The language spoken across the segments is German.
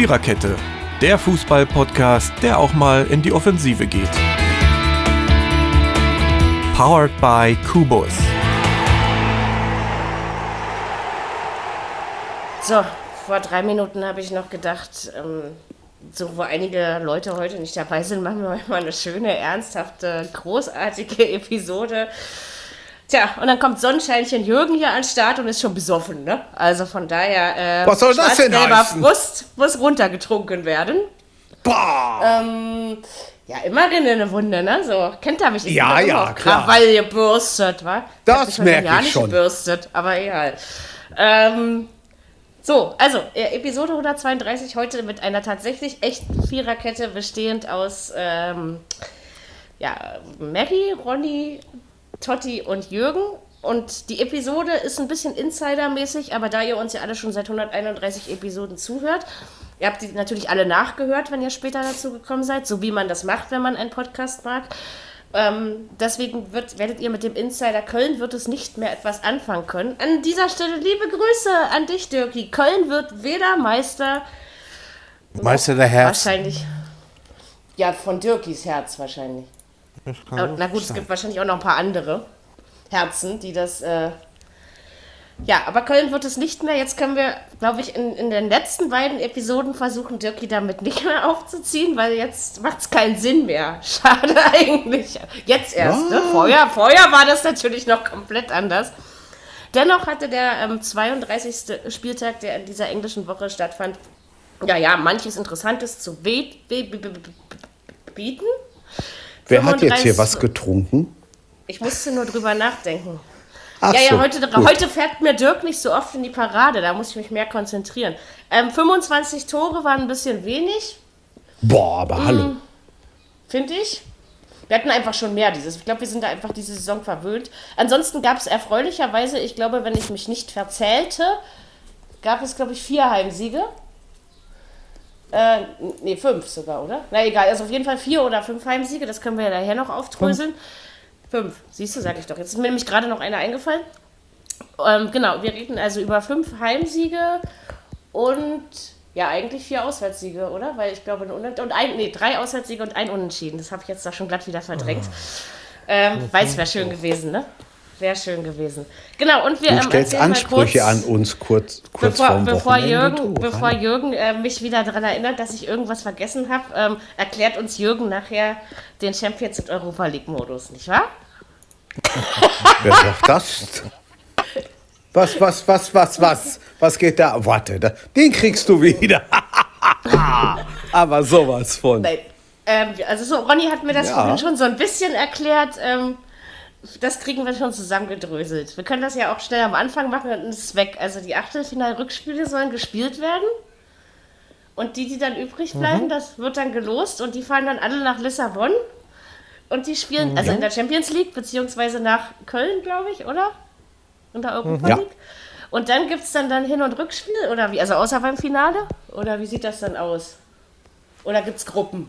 Viererkette, der Fußball-Podcast, der auch mal in die Offensive geht. Powered by Kubus. So, vor drei Minuten habe ich noch gedacht, ähm, so wo einige Leute heute nicht dabei sind, machen wir mal eine schöne, ernsthafte, großartige Episode. Tja, und dann kommt Sonnenscheinchen Jürgen hier an Start und ist schon besoffen, ne? Also von daher, äh, Was soll das denn heißen? Frust muss runtergetrunken werden. Boah! Ähm, ja, immerhin eine Wunde, ne? So, kennt er mich nicht Ja, ja, klar. Krawall gebürstet, wa? Das Ich hab mich heute merk ja ich nicht schon. gebürstet, aber egal. Ähm, so, also, äh, Episode 132 heute mit einer tatsächlich echten Viererkette bestehend aus, ähm, ja, Mary, Ronny, Totti und Jürgen. Und die Episode ist ein bisschen Insider-mäßig, aber da ihr uns ja alle schon seit 131 Episoden zuhört, ihr habt die natürlich alle nachgehört, wenn ihr später dazu gekommen seid, so wie man das macht, wenn man einen Podcast mag. Ähm, deswegen wird, werdet ihr mit dem Insider Köln wird es nicht mehr etwas anfangen können. An dieser Stelle liebe Grüße an dich, Dirki. Köln wird weder Meister Meister der Herzen. Wahrscheinlich. Ja, von Dirkis Herz wahrscheinlich. Aber, na gut, es gibt wahrscheinlich auch noch ein paar andere Herzen, die das. Äh ja, aber Köln wird es nicht mehr. Jetzt können wir, glaube ich, in, in den letzten beiden Episoden versuchen, Dirki damit nicht mehr aufzuziehen, weil jetzt macht es keinen Sinn mehr. Schade eigentlich. Jetzt erst. Ne? Vorher, vorher war das natürlich noch komplett anders. Dennoch hatte der ähm, 32. Spieltag, der in dieser englischen Woche stattfand, ja, ja, manches Interessantes zu bieten. Wer hat jetzt hier 35 was getrunken? Ich musste nur drüber nachdenken. Ach ja, ja, so, heute, gut. heute fährt mir Dirk nicht so oft in die Parade, da muss ich mich mehr konzentrieren. Ähm, 25 Tore waren ein bisschen wenig, Boah, aber hallo. finde ich. Wir hatten einfach schon mehr dieses. Ich glaube, wir sind da einfach diese Saison verwöhnt. Ansonsten gab es erfreulicherweise, ich glaube, wenn ich mich nicht verzählte, gab es, glaube ich, vier Heimsiege. Äh, nee, fünf sogar, oder? Na egal, also auf jeden Fall vier oder fünf Heimsiege, das können wir ja nachher noch aufdröseln. Fünf, siehst du, sag ich doch. Jetzt ist mir nämlich gerade noch einer eingefallen. Ähm, genau, wir reden also über fünf Heimsiege und ja, eigentlich vier Auswärtssiege, oder? Weil ich glaube, und ein, nee, drei Auswärtssiege und ein Unentschieden. Das habe ich jetzt da schon glatt wieder verdrängt. Ähm, weil es wäre schön gewesen, ne? Wäre schön gewesen. Genau, und wir Du ähm, stellst mal Ansprüche kurz, an uns kurz, kurz Bevor, vorm bevor Wochenende. Jürgen, Du, bevor. Jürgen äh, mich wieder daran erinnert, dass ich irgendwas vergessen habe, ähm, erklärt uns Jürgen nachher den Champions und Europa League Modus, nicht wahr? Wer sagt das? Was, was, was, was, was? Was geht da? Warte, da, den kriegst du wieder. aber sowas von. Nein. Ähm, also so, Ronny hat mir das Ja. schon so ein bisschen erklärt. Ähm, das kriegen wir schon zusammengedröselt. Wir können das ja auch schnell am Anfang machen und ist es weg. Also die Achtelfinal-Rückspiele sollen gespielt werden. Und die, die dann übrig bleiben, das wird dann gelost und die fahren dann alle nach Lissabon. Und die spielen, also in der Champions League, beziehungsweise nach Köln, glaube ich, oder? In der Europa Ja. League. Und dann gibt es dann, dann Hin- und Rückspiel, oder wie? Also außer beim Finale? Oder wie sieht das dann aus? Oder gibt es Gruppen?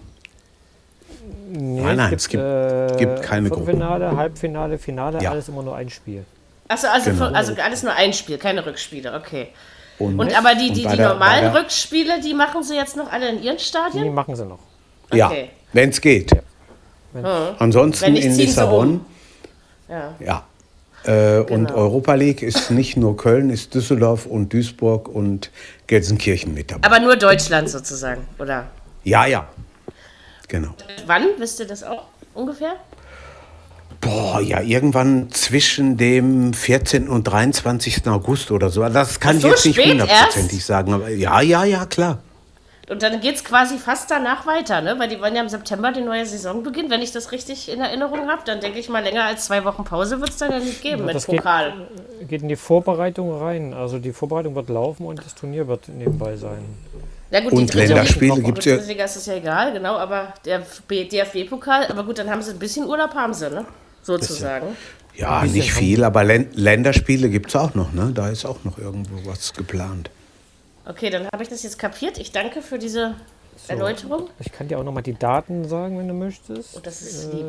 Nee, Nein, nein, es gibt- gibt keine Viertelfinale, Halbfinale, Finale, Ja. alles immer nur ein Spiel. Achso, also, Genau. also alles nur ein Spiel, keine Rückspiele, okay. Und, Und aber die, Und die, die der- normalen der- Rückspiele, die machen sie jetzt noch alle in ihren Die Stadien? machen sie noch. ja, okay. wenn es geht. Ansonsten Wenn nicht, in Lissabon. Ja. Ja. Äh, Und Genau. Europa League ist nicht nur Köln, ist Düsseldorf und Duisburg und Gelsenkirchen mit dabei. Aber nur Deutschland sozusagen, oder? ja, ja. Genau. Wann, wisst ihr das auch ungefähr? Boah, ja, irgendwann zwischen dem 14. und 23. August oder so. Das kann so ich jetzt nicht hundertprozentig sagen. Aber ja, ja, ja, klar. Und dann geht es quasi fast danach weiter, ne? Weil die wollen ja im September die neue Saison beginnen. Wenn ich das richtig in Erinnerung habe, dann denke ich mal, länger als zwei Wochen Pause wird es dann ja nicht geben mit das geht- Pokal. Geht in die Vorbereitung rein. Also die Vorbereitung wird laufen und das Turnier wird nebenbei sein. Ja gut, Und Länderspiele Liga- gibt's ja- Dritte Liga ist es ja egal, genau, aber der DFB-Pokal, aber gut, dann haben sie ein bisschen Urlaub, haben sie, ne? Sozusagen. Ja, nicht viel, aber Län Länderspiele gibt es auch noch, ne? Da ist auch noch irgendwo was geplant. Okay, dann habe ich das jetzt kapiert. Ich danke für diese Erläuterung. Ich kann dir auch nochmal die Daten sagen, wenn du möchtest. Oh, das ist lieb.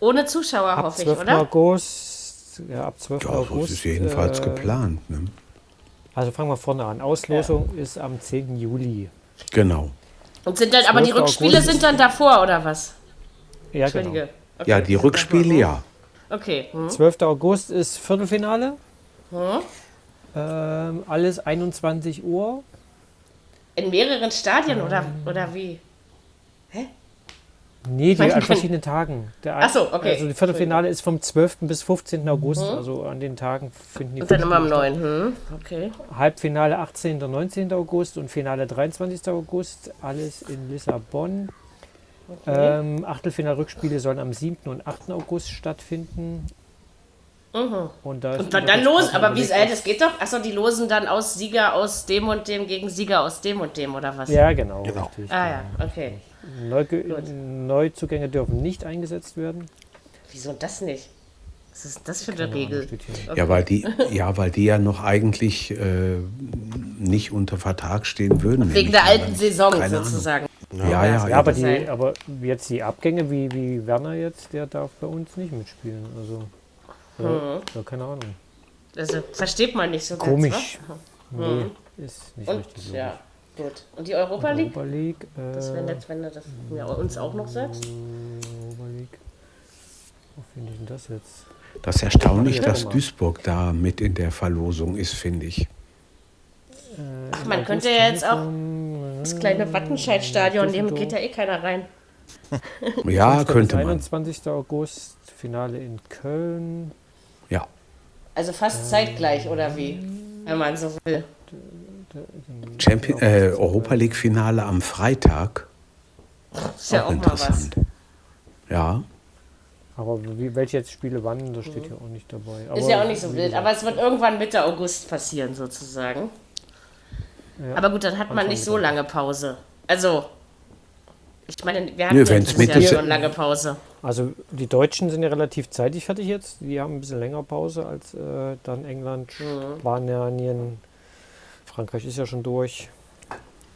Ohne Zuschauer, hoffe ich, 12. oder? August. Ja, ab 12. Ja, August. das ist jedenfalls äh, geplant. Ne? Also fangen wir vorne an. Auslosung ist am 10. Juli. Genau. Und sind dann, aber die 12. Rückspiele August. sind dann davor, oder was? Ja, Entschuldige. genau. Okay, Ja, die Rückspiele ja. Okay. Hm. 12. August ist Viertelfinale. Ähm, alles 21 Uhr. In mehreren Stadien oder, oder wie? Nee, die an verschiedenen Tagen. Der Ach so, okay. Also die Viertelfinale ist vom 12. bis 15. August. Also an den Tagen finden die Und dann immer am Viertelfinale 9. Hm. Okay. Halbfinale 18. und 19. August und Finale 23. August. Alles in Lissabon. Ähm, Achtelfinal-Rückspiele sollen am 7. und 8. August stattfinden. Und, da Und dann, dann los, aber wie überlegt, äh, das geht doch. Achso, die losen dann aus Sieger aus dem und dem gegen Sieger aus dem und dem, oder was? Ja, genau. Genau. Richtig, Ah ja, okay. Neuge Neuzugänge dürfen nicht eingesetzt werden. Wieso das nicht? Was ist das für eine Keine Regel? hier. Ja, weil die, ja, weil die ja noch eigentlich äh, nicht unter Vertrag stehen würden. Wegen der alten Saison Keine Ahnung. sozusagen. Ja, ja, Ja, Ja, aber, die, aber jetzt die Abgänge, wie, wie Werner jetzt, der darf bei uns nicht mitspielen. Also, ja, ja, keine Ahnung. Also versteht man nicht so Komisch. ganz. Nee, ist nicht? Und richtig. logisch. ja, gut. Und die Europa League? Europa League, äh, Das wäre nett, wenn du das ja, uns auch noch sagst. Europa League. Wo finde ich denn das jetzt? Das ist erstaunlich, Ja, dass. Duisburg da mit in der Verlosung ist, finde ich. Ach, man könnte ja jetzt auch das kleine Wattenscheid-Stadion nehmen, geht ja eh keiner rein. Ja, könnte man. 21. August, Finale in Köln. Ja. Also fast zeitgleich, oder wie? Wenn man so will. Champion, äh, Europa League Finale am Freitag. Ist ja auch auch mal was. interessant. Ja. Aber wie, welche jetzt Spiele wann, das steht hier auch nicht dabei. Aber, Ist ja auch nicht so wild, gesagt, aber es wird irgendwann Mitte August passieren, sozusagen. Ja. Aber gut, dann hat man nicht so lange Pause. Also, ich meine, wir hatten Nö, ja dieses Jahr schon lange Pause. Also die Deutschen sind ja relativ zeitig fertig jetzt. Die haben ein bisschen länger Pause als äh, dann England, Mhm. Spanien, Frankreich ist ja schon durch.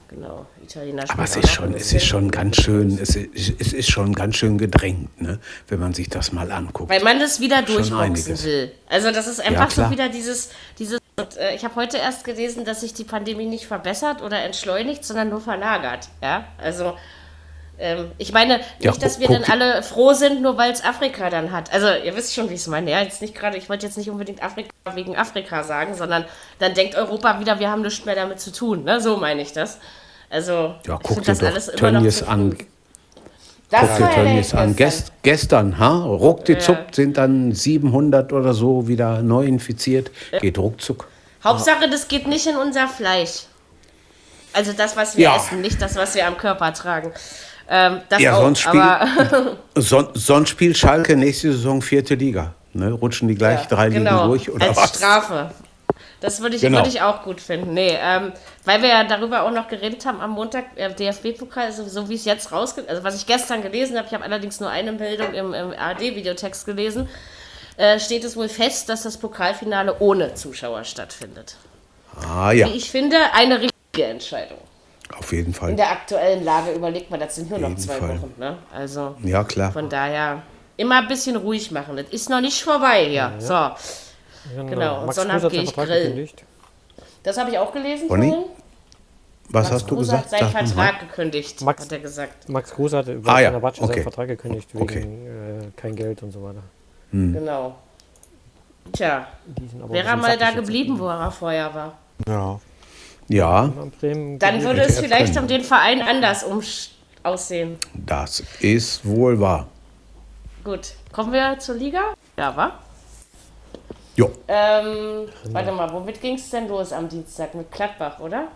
Genau, Italiener Aber es ist schon, es ist schon ganz schön, es ist, es ist schon ganz schön gedrängt, ne? wenn man sich das mal anguckt. Weil man das wieder durchboxen will. Also das ist einfach so klar. wieder dieses, dieses und, äh, ich habe heute erst gelesen, dass sich die Pandemie nicht verbessert oder entschleunigt, sondern nur verlagert. Ja, also ähm, ich meine Ja, nicht, dass wir dann alle froh sind, nur weil es Afrika dann hat. Also ihr wisst schon, wie ich es meine. Ja, jetzt nicht gerade, ich wollte jetzt nicht unbedingt Afrika wegen Afrika sagen, sondern dann denkt Europa wieder, wir haben nichts mehr damit zu tun. Ne? So meine ich das. Also Ja, guck dir das doch alles Tönnies an. Das Guck dir ja Tönnies an. gestern. Gest, gestern, ha? ruckdizuck Ja. sind dann 700 oder so wieder neu infiziert. Geht ruckzuck. Hauptsache, das geht nicht in unser Fleisch. Also das, was wir Ja. essen, nicht das, was wir am Körper tragen. Ähm, das Ja, auch, sonst spiel- aber Son, sonst spielt Schalke nächste Saison vierte Liga. Ne? Rutschen die gleich drei Ligen genau, durch oder als was? Strafe. Das würde ich, Genau. würde ich auch gut finden. Nee, ähm, weil wir ja darüber auch noch geredet haben am Montag, äh, DFB-Pokal, also so wie es jetzt rausgeht, also was ich gestern gelesen habe, ich habe allerdings nur eine Meldung im, im ARD-Videotext gelesen, äh, steht es wohl fest, dass das Pokalfinale ohne Zuschauer stattfindet. Ah ja, Wie ich finde, eine richtige Entscheidung. Auf jeden In Fall. der aktuellen Lage überlegt man, das sind nur noch zwei Fall. Wochen. Ne? Also Ja, klar. von daher immer ein bisschen ruhig machen. Das ist noch nicht vorbei hier. So, Genau, und Max Sonntag Kruse hat geh seinen ich grillen. gekündigt. das habe ich auch gelesen Bonnie? Was Max hast du Kruse gesagt? hat seinen Sag Vertrag gekündigt, Max- hat er gesagt. Max Kruse hatte über Ah, ja, Fenerbahce okay. seinen Vertrag gekündigt wegen Okay. äh, kein Geld und so weiter. Genau. Tja, wäre er mal da geblieben, wo er vorher war. Ja. Ja, Dann würde es vielleicht können. um den Verein anders um aussehen. das ist wohl wahr. Gut, kommen wir zur Liga? Ja, wa? Jo, Ähm, warte mal, womit ging es denn los am Dienstag? Mit Gladbach, oder?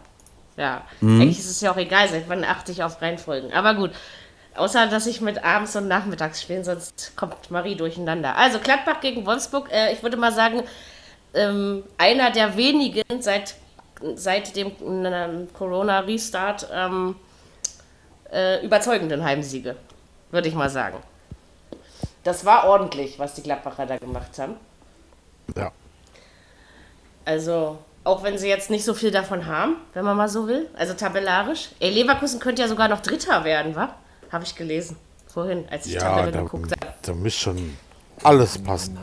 Ja, Mhm. eigentlich ist es ja auch egal, seit wann achte ich auf Reihenfolgen. Aber gut, außer dass ich mit abends und nachmittags spiele, sonst kommt Marie durcheinander. Also Gladbach gegen Wolfsburg, äh, ich würde mal sagen, ähm, einer der wenigen seit, seit dem Corona-Restart ähm, äh, überzeugenden Heimsiege, würde ich mal sagen. Das war ordentlich, was die Gladbacher da gemacht haben. Ja. Also, auch wenn sie jetzt nicht so viel davon haben, wenn man mal so will. Also tabellarisch. Ey, Leverkusen könnte ja sogar noch Dritter werden, wa? Habe ich gelesen. Vorhin, als ich Ja, Tabelle da, geguckt habe. da muss schon alles passen.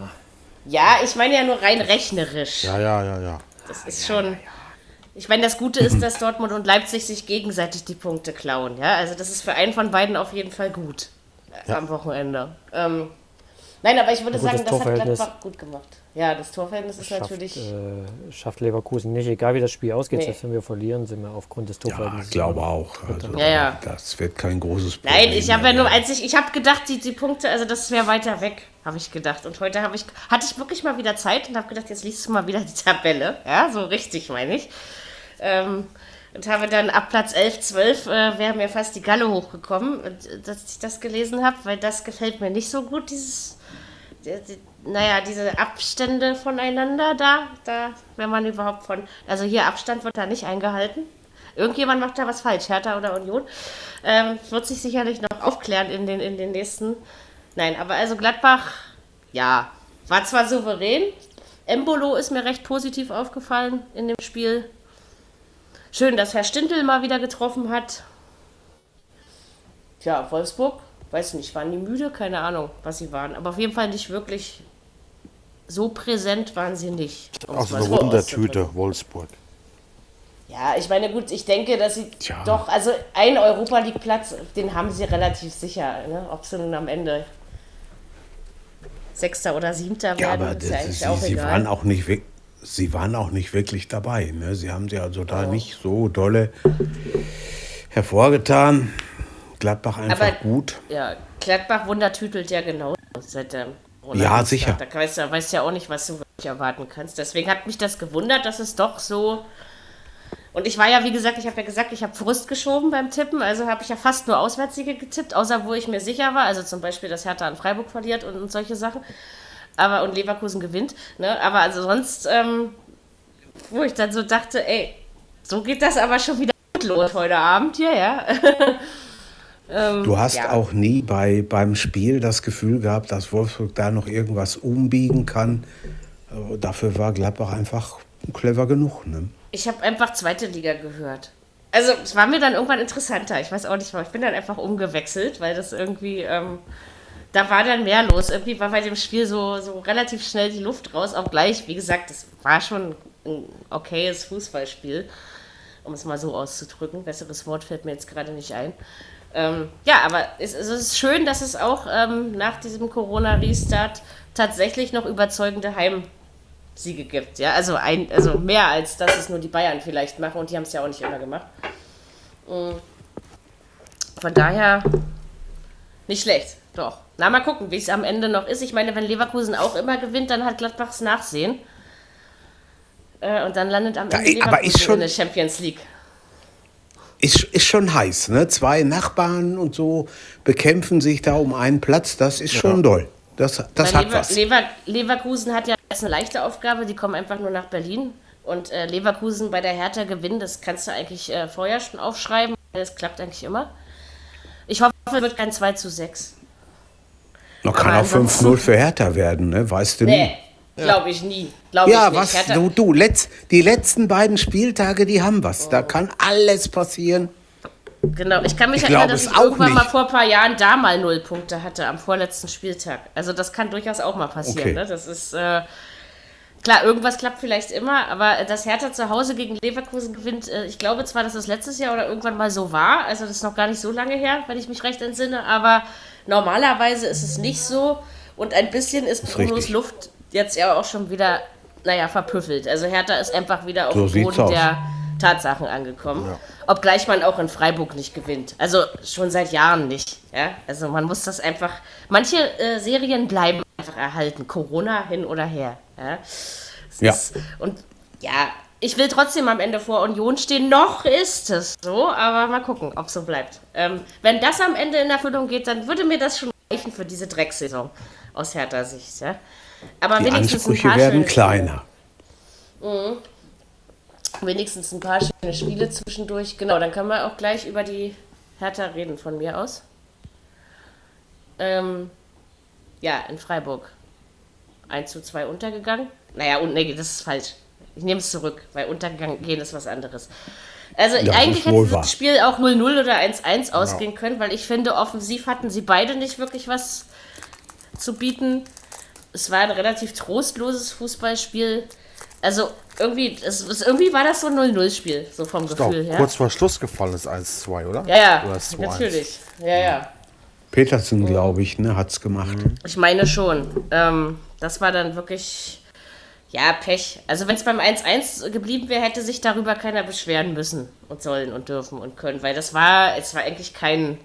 Ja, ich meine ja nur rein rechnerisch. Ja, ja, ja, ja. Das ist schon. Ich meine, das Gute ist, dass Dortmund und Leipzig sich gegenseitig die Punkte klauen. Ja, also das ist für einen von beiden auf jeden Fall gut äh, am Wochenende. Ähm, nein, aber ich würde sagen, das hat Torverhältnis. Gladbach gut gemacht. Ja, das Torverhältnis ist schafft, natürlich. äh, schafft Leverkusen nicht, egal wie das Spiel ausgeht, Nee. selbst wenn wir verlieren, sind wir aufgrund des Ja, Torverhältnisses. ich glaube auch. Also, Ja, ja. Das wird kein großes Problem. Nein, ich habe ja nur, als ich, ich habe gedacht, die, die Punkte, also das wäre weiter weg, habe ich gedacht. Und heute habe ich, hatte ich wirklich mal wieder Zeit und habe gedacht, jetzt liest du mal wieder die Tabelle. Ja, so richtig meine ich. Ähm, und habe dann ab Platz 11, 12 äh, wäre mir fast die Galle hochgekommen, äh, dass ich das gelesen habe, weil das gefällt mir nicht so gut, dieses, die, die, naja, diese Abstände voneinander da, da, wenn man überhaupt von, also hier Abstand wird da nicht eingehalten. Irgendjemand macht da was falsch, Hertha oder Union. Ähm, wird sich sicherlich noch aufklären in den, in den nächsten. Nein, aber also Gladbach, ja, war zwar souverän. Embolo ist mir recht positiv aufgefallen in dem Spiel. Schön, dass Herr Stindl mal wieder getroffen hat. Tja, Wolfsburg, weiß nicht, waren die müde? Keine Ahnung, was sie waren. Aber auf jeden Fall nicht wirklich so präsent waren sie nicht. um's Also eine Wundertüte, Wolfsburg. ja, ich meine, gut, ich denke, dass sie Tja. doch, also ein Europa League Platz, den haben sie relativ sicher. Ne? Ob sie nun am Ende Sechster oder Siebter Ja, werden, aber ist das, ja eigentlich sie, auch sie, egal. waren auch nicht weg, sie waren auch nicht wirklich dabei. Ne? Sie haben sie also da nicht so dolle hervorgetan. Gladbach einfach Aber- gut. ja, Gladbach wundertütelt ja genau seit dem Ronald Ja, sicher. Da weißt du weißt ja auch nicht, was du wirklich erwarten kannst. Deswegen hat mich das gewundert, dass es doch so. Und ich war ja, wie gesagt, ich habe ja gesagt, ich habe Frust geschoben beim Tippen, also habe ich ja fast nur Auswärtssiege getippt, außer wo ich mir sicher war, also zum Beispiel, dass Hertha an Freiburg verliert und, und solche Sachen. Aber und Leverkusen gewinnt. Ne? Aber also sonst, ähm, wo ich dann so dachte, ey, so geht das aber schon wieder gut los heute Abend hier, ja. Du hast ja. auch nie bei, beim Spiel das Gefühl gehabt, dass Wolfsburg da noch irgendwas umbiegen kann. Äh, Dafür war Gladbach einfach clever genug. Ne? Ich habe einfach zweite Liga gehört. Also es war mir dann irgendwann interessanter. Ich weiß auch nicht warum. Ich bin dann einfach umgewechselt, weil das irgendwie, ähm, da war dann mehr los. Irgendwie war bei dem Spiel so, so relativ schnell die Luft raus. Auch gleich, wie gesagt, es war schon ein okayes Fußballspiel, um es mal so auszudrücken. Besseres Wort fällt mir jetzt gerade nicht ein. Ähm, ja, aber es, es ist schön, dass es auch ähm, nach diesem Corona-Restart tatsächlich noch überzeugende Heimsiege gibt. Ja, also, ein, also mehr als dass es nur die Bayern vielleicht machen und die haben es ja auch nicht immer gemacht. Mm. Von daher nicht schlecht, doch. Na, mal gucken, wie es am Ende noch ist. Ich meine, wenn Leverkusen auch immer gewinnt, dann hat Gladbachs Nachsehen. Äh, und dann landet am Da- Ende aber Leverkusen ist schon- in der Champions League. Ist, ist schon heiß. Ne? Zwei Nachbarn und so bekämpfen sich da um einen Platz. Das ist schon doll. Das, das Weil hat Lever was. Lever Leverkusen hat ja jetzt eine leichte Aufgabe, die kommen einfach nur nach Berlin. Und äh, Leverkusen bei der Hertha gewinnen, das kannst du eigentlich äh, vorher schon aufschreiben. Das klappt eigentlich immer. Ich hoffe, es wird kein 2 zu 6. Noch kann auch ansonsten- 5-0 für Hertha werden, ne? weißt du nie. Nee, glaube ich nie. Glaube Ja, ich nicht. was? Hertha, Du, du letz, die letzten beiden Spieltage, die haben was. Da kann alles passieren. Genau, ich kann mich Ich erinnern, dass ich irgendwann mal nicht. vor ein paar Jahren da mal null Punkte hatte am vorletzten Spieltag. Also das kann durchaus auch mal passieren. Okay. Ne? Das ist äh, klar, irgendwas klappt vielleicht immer, aber dass Hertha zu Hause gegen Leverkusen gewinnt, äh, ich glaube zwar, dass das letztes Jahr oder irgendwann mal so war, also das ist noch gar nicht so lange her, wenn ich mich recht entsinne, aber normalerweise ist es nicht so und ein bisschen ist Brunos richtig. Luft jetzt ja auch schon wieder, naja, verpüffelt. Also Hertha ist einfach wieder auf So dem Boden aus. der Tatsachen angekommen. Obgleich man auch in Freiburg nicht gewinnt. Also schon seit Jahren nicht. Ja? Also man muss das einfach. Manche äh, Serien bleiben einfach erhalten. Corona hin oder her. Ja? Ja. Ist, und ja, ich will trotzdem am Ende vor Union stehen. Noch ist es so, aber mal gucken, ob es so bleibt. Ähm, wenn das am Ende in Erfüllung geht, dann würde mir das schon reichen für diese Drecksaison aus härter Sicht. Ja? Aber Die wenigstens ein Ansprüche paar werden schöne kleiner. wenigstens ein paar schöne Spiele zwischendurch. Genau, dann können wir auch gleich über die Hertha reden von mir aus. Ähm, ja, in Freiburg. 1 zu 2 untergegangen. Naja, und nee, das ist falsch. Ich nehme es zurück, weil untergegangen gehen ist was anderes. Also das eigentlich hätte wahr. das Spiel auch 0-0 oder 1-1 ausgehen können, weil ich finde, offensiv hatten sie beide nicht wirklich was zu bieten. Es war ein relativ trostloses Fußballspiel. Also irgendwie, es, es, irgendwie war das so ein 0-0-Spiel, so vom Doch, Gefühl her. kurz vor Schluss gefallen ist 1-2, oder? Ja, ja, Oder ist 2-1? natürlich. Ja, ja. Petersen, glaube ich, ne, hat's gemacht. Ich meine schon. Ähm, das war dann wirklich, ja, Pech. Also wenn es beim 1-1 geblieben wäre, hätte sich darüber keiner beschweren müssen und sollen und dürfen und können, weil das war, es war eigentlich kein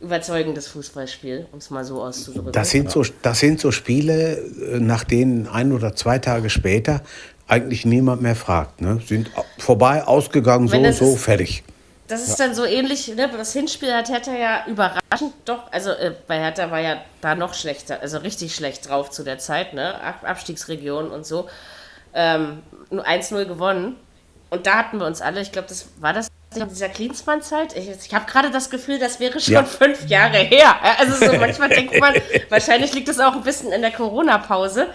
überzeugendes Fußballspiel, um es mal so auszudrücken. Das sind, so, das sind so Spiele, äh, nach denen ein oder zwei Tage später eigentlich niemand mehr fragt. Ne? Sind vorbei, ausgegangen, so Wenn und das so, ist- fertig. Das ist dann so ähnlich, ne? das Hinspiel hat Hertha ja überraschend doch, also äh, bei Hertha war ja da noch schlechter, also richtig schlecht drauf zu der Zeit, ne? Ab Abstiegsregion und so. Ähm, nur 1-0 gewonnen. Und da hatten wir uns alle, ich glaube, das war das in dieser Klinsmann-Zeit. Ich, ich habe gerade das Gefühl, das wäre schon Ja. fünf Jahre her. Also so manchmal denkt man, wahrscheinlich liegt es auch ein bisschen in der Corona-Pause.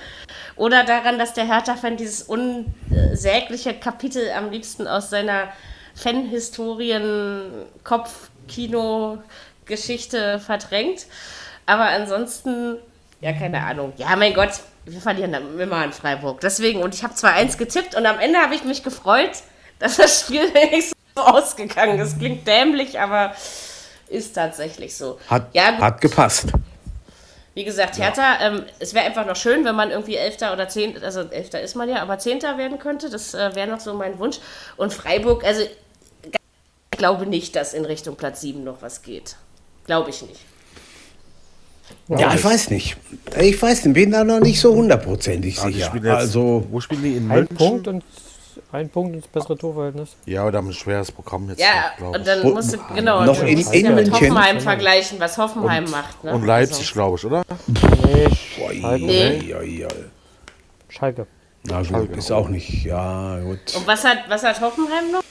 Oder daran, dass der Hertha-Fan dieses unsägliche Kapitel am liebsten aus seiner Fan-Historien-Kopf-Kino-Geschichte verdrängt. Aber ansonsten, ja, keine Ahnung. Ja, mein Gott, wir verlieren dann immer in Freiburg. Deswegen, und ich habe zwar eins getippt und am Ende habe ich mich gefreut, dass das Spiel nicht so ausgegangen ist. Klingt dämlich, aber ist tatsächlich so. Hat, ja, hat gepasst. Wie gesagt, Hertha, ähm, es wäre einfach noch schön, wenn man irgendwie Elfter oder Zehnter, also Elfter ist man ja, aber Zehnter werden könnte. Das äh, wäre noch so mein Wunsch. Und Freiburg, also glaube nicht, dass in Richtung Platz 7 noch was geht. Glaube ich nicht. Ja, ich weiß nicht. Ich weiß nicht, bin da noch nicht so hundertprozentig Ja, sicher. spielen jetzt, Also, wo spielen die? In Ein München? Punkt und ein Punkt ins bessere Torverhältnis. Ja, aber da haben wir ein schweres Programm jetzt, Ja, glaube und ich. dann Wo- musst du, genau, noch du in- musst in ja mit München? Hoffenheim vergleichen, was Hoffenheim macht. Ne? Und Leipzig, Also, glaube ich, oder? Nee, Schalke. Nee. Schalke. Na gut, ist auch nicht, ja gut. und was hat, was hat Hoffenheim noch?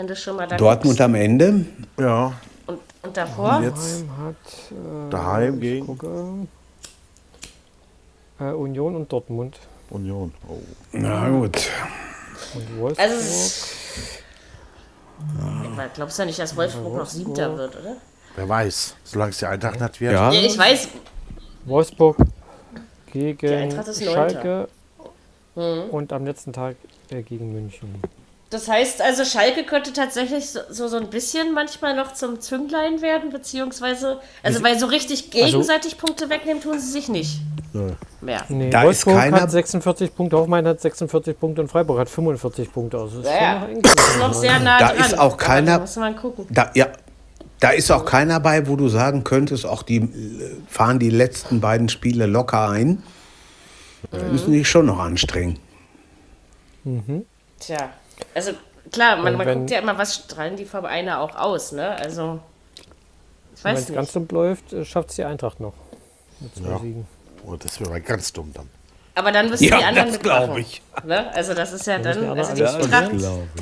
Wenn du schon mal da Dortmund guckst. am Ende, Ja. und, und davor? Jetzt Hat äh, daheim gegen gucke, äh, Union und Dortmund. Union. Oh. na gut. Und Wolfsburg. Also, es- Aber glaubst du nicht, dass Wolfsburg noch Siebter wird, oder? Wer weiß, solange es die Eintracht nicht wird. Ja, Ja, ich weiß, Wolfsburg gegen. Schalke und am letzten Tag äh, gegen München. Das heißt also, Schalke könnte tatsächlich so, so, so ein bisschen manchmal noch zum Zünglein werden, beziehungsweise, also weil so richtig gegenseitig Punkte wegnehmen tun sie sich nicht mehr. Nee, Da ist Wolfsburg keiner- hat 46 Punkte, Hoffenheim hat 46 Punkte und Freiburg hat 45 Punkte. Also ist Ja, schon ja. noch eng Das ist noch sehr nah Da dran. ist auch keiner- Da muss man gucken. Da, ja, da ist auch keiner bei, wo du sagen könntest, auch die äh, fahren die letzten beiden Spiele locker ein. Da müssen die schon noch anstrengen. Tja, also klar, man, Und man wenn- guckt ja immer, was strahlen die Vereine auch aus, ne? Also, ich Wenn weiß es nicht. ganz dumm läuft, schafft es die Eintracht noch. Mit zwei Ja. Siegen. Oh, das wäre mal ganz dumm dann. Aber dann müssen Ja, die anderen das glaub mitmachen. ich. Ne? Also das ist ja müssen dann, die also die Eintracht,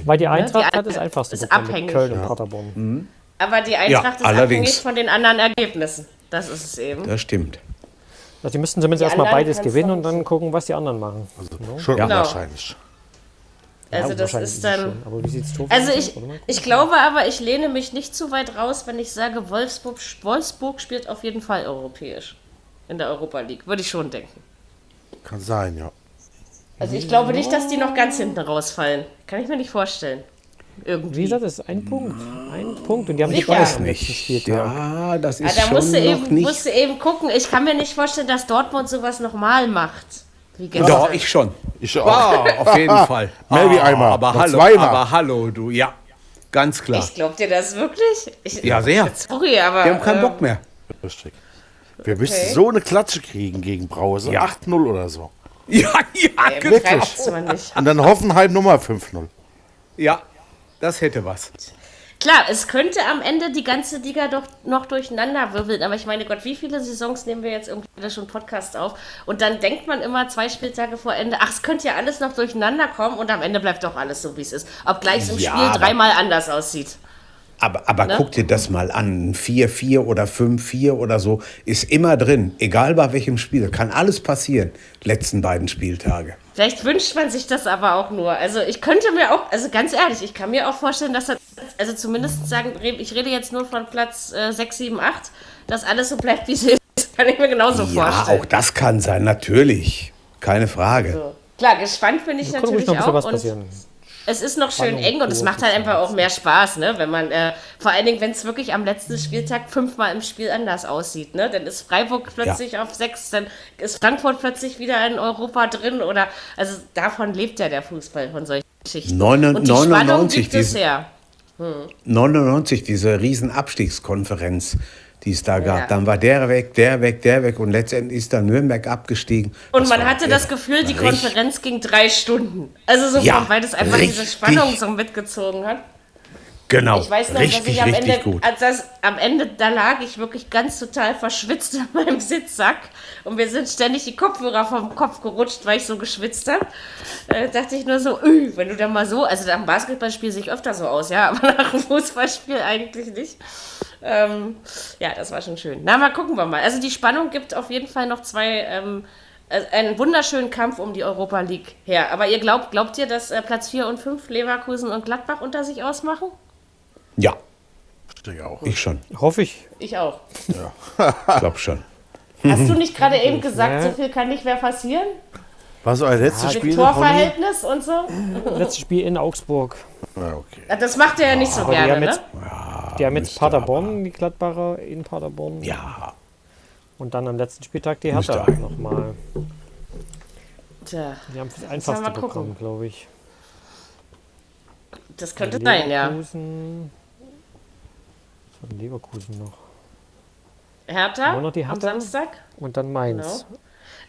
Weil die Eintracht die hat das Eintracht einfachste ist abhängig. Köln und Paderborn. aber die Eintracht ist allerdings. abhängig von den anderen Ergebnissen. Das ist es eben. Das stimmt. Also die müssten zumindest Die erstmal beides gewinnen und dann gucken, was die anderen machen. Schon Ja. unwahrscheinlich. Also Ja, das ist dann. schon. Aber wie sieht's Tor Also ich, ich glaube aber, ich lehne mich nicht zu weit raus, wenn ich sage, Wolfsburg, Wolfsburg spielt auf jeden Fall europäisch. In der Europa League. Würde ich schon denken. Kann sein, ja. Also ich glaube nicht, dass die noch ganz hinten rausfallen. Kann ich mir nicht vorstellen. Wie Irgendwie. gesagt, das ist ein Punkt. Ein Punkt. Und die haben Sicher. Bayern Weiß letzten Nicht. Ja, das Ja, ist da schon musst du, noch eben, nicht. musst du eben gucken. Ich kann mir nicht vorstellen, dass Dortmund sowas nochmal macht. Wie. Doch, ich schon. Ich auch. Ah, auf jeden Fall. Maybe Ah, einmal, Aber noch hallo, zweimal. aber hallo, du. Ja, ganz klar. Ich glaubt dir das wirklich? Ich, Ja, sehr. Sorry, aber. Die haben keinen ähm, Bock mehr. Richtig. Wir müssten so eine Klatsche kriegen gegen Brause. Ja. 8-0 oder so. Ja, ja, genau. Und dann Hoffenheim Nummer 5-0. Ja, das hätte was. Klar, es könnte am Ende die ganze Liga doch noch durcheinander wirbeln, aber ich meine Gott, wie viele Saisons nehmen wir jetzt irgendwie wieder schon Podcast auf? Und dann denkt man immer zwei Spieltage vor Ende, ach, es könnte ja alles noch durcheinander kommen und am Ende bleibt doch alles so, wie es ist. Obgleich es im Ja, Spiel dreimal anders aussieht. Aber, aber Ne? guck dir das mal an. Ein 4-4 oder 5-4 oder so ist immer drin. Egal bei welchem Spiel. Kann alles passieren. Letzten beiden Spieltage. Vielleicht wünscht man sich das aber auch nur. Also ich könnte mir auch, also ganz ehrlich, ich kann mir auch vorstellen, dass das, also zumindest sagen, ich rede jetzt nur von Platz äh, 6, 7, 8, dass alles so bleibt, wie es ist. Kann ich mir genauso Ja, vorstellen. auch das kann sein, natürlich. Keine Frage. So. Klar, gespannt bin ich Da natürlich noch ein bisschen auch. was Und passieren. Es ist noch schön Spannung eng und es macht halt einfach auch mehr Spaß, ne? Wenn man, äh, vor allen Dingen, wenn es wirklich am letzten Spieltag fünfmal im Spiel anders aussieht, ne? Dann ist Freiburg plötzlich auf sechs, dann ist Frankfurt plötzlich wieder in Europa drin oder, also davon lebt ja der Fußball, von solchen Geschichten. Neun- und die Spannung 99, gibt es diese- her. 99, diese riesen Abstiegskonferenz, die es da gab. Ja. Dann war der weg, der weg, der weg und letztendlich ist dann Nürnberg abgestiegen. Und Das man hatte das Gefühl, die Konferenz ging drei Stunden. Also so, Ja, weil das einfach diese richtig. Spannung so mitgezogen hat. Genau, Ich weiß noch, richtig, dass ich am Ende, gut. als das, am Ende, da lag ich wirklich ganz total verschwitzt in meinem Sitzsack und mir sind ständig die Kopfhörer vom Kopf gerutscht, weil ich so geschwitzt habe. Äh, dachte ich nur so, "Ui, wenn du da mal so, also dem Basketballspiel sehe ich öfter so aus, ja, aber nach dem Fußballspiel eigentlich nicht. Ähm, ja, das war schon schön. Na, mal gucken wir mal. Also die Spannung gibt auf jeden Fall noch zwei, ähm, äh, einen wunderschönen Kampf um die Europa League her. Aber ihr glaubt, glaubt ihr, dass äh, Platz 4 und 5 Leverkusen und Gladbach unter sich ausmachen? Ja, Ich auch. ich schon. Hoffe ich. Ich auch. Ich glaube schon. Hast du nicht gerade eben gesagt, Ja. so viel kann nicht mehr passieren? Was euer letztes Mit Spiel? Torverhältnis und so? Letztes Spiel in Augsburg. Ah, okay. Das macht er ja nicht so Aber gerne, haben ne? jetzt, die haben jetzt Paderborn, die Gladbacher in Paderborn. Ja, Und dann am letzten Spieltag die Hertha nochmal. Tja, Die haben das einfachste gucken. Programm, glaube ich. das könnte sein, ja. Leverkusen. Was hat denn Leverkusen noch? Hertha Nur noch die am Hertha? Samstag. Und dann Mainz. Genau.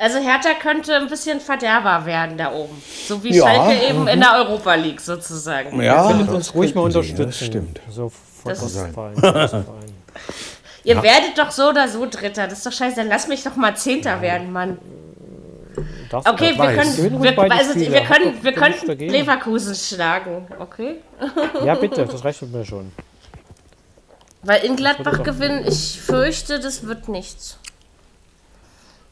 Also Hertha könnte ein bisschen Verderber werden da oben. So wie Ja. Schalke eben in der Europa League sozusagen. ja Findet uns ruhig mal unterstützen. Das stimmt. So Das ist- Ostverein. Ostverein. Ihr werdet doch so oder so Dritter. Das ist doch scheiße. Dann lass mich doch mal Zehnter werden, Mann. Du Okay, doch. wir können, wir, also, Spiele. wir können, wir könnten. Leverkusen schlagen, okay? Ja, bitte, das reicht mir schon. Weil in Gladbach gewinnen, ich fürchte, das wird nichts.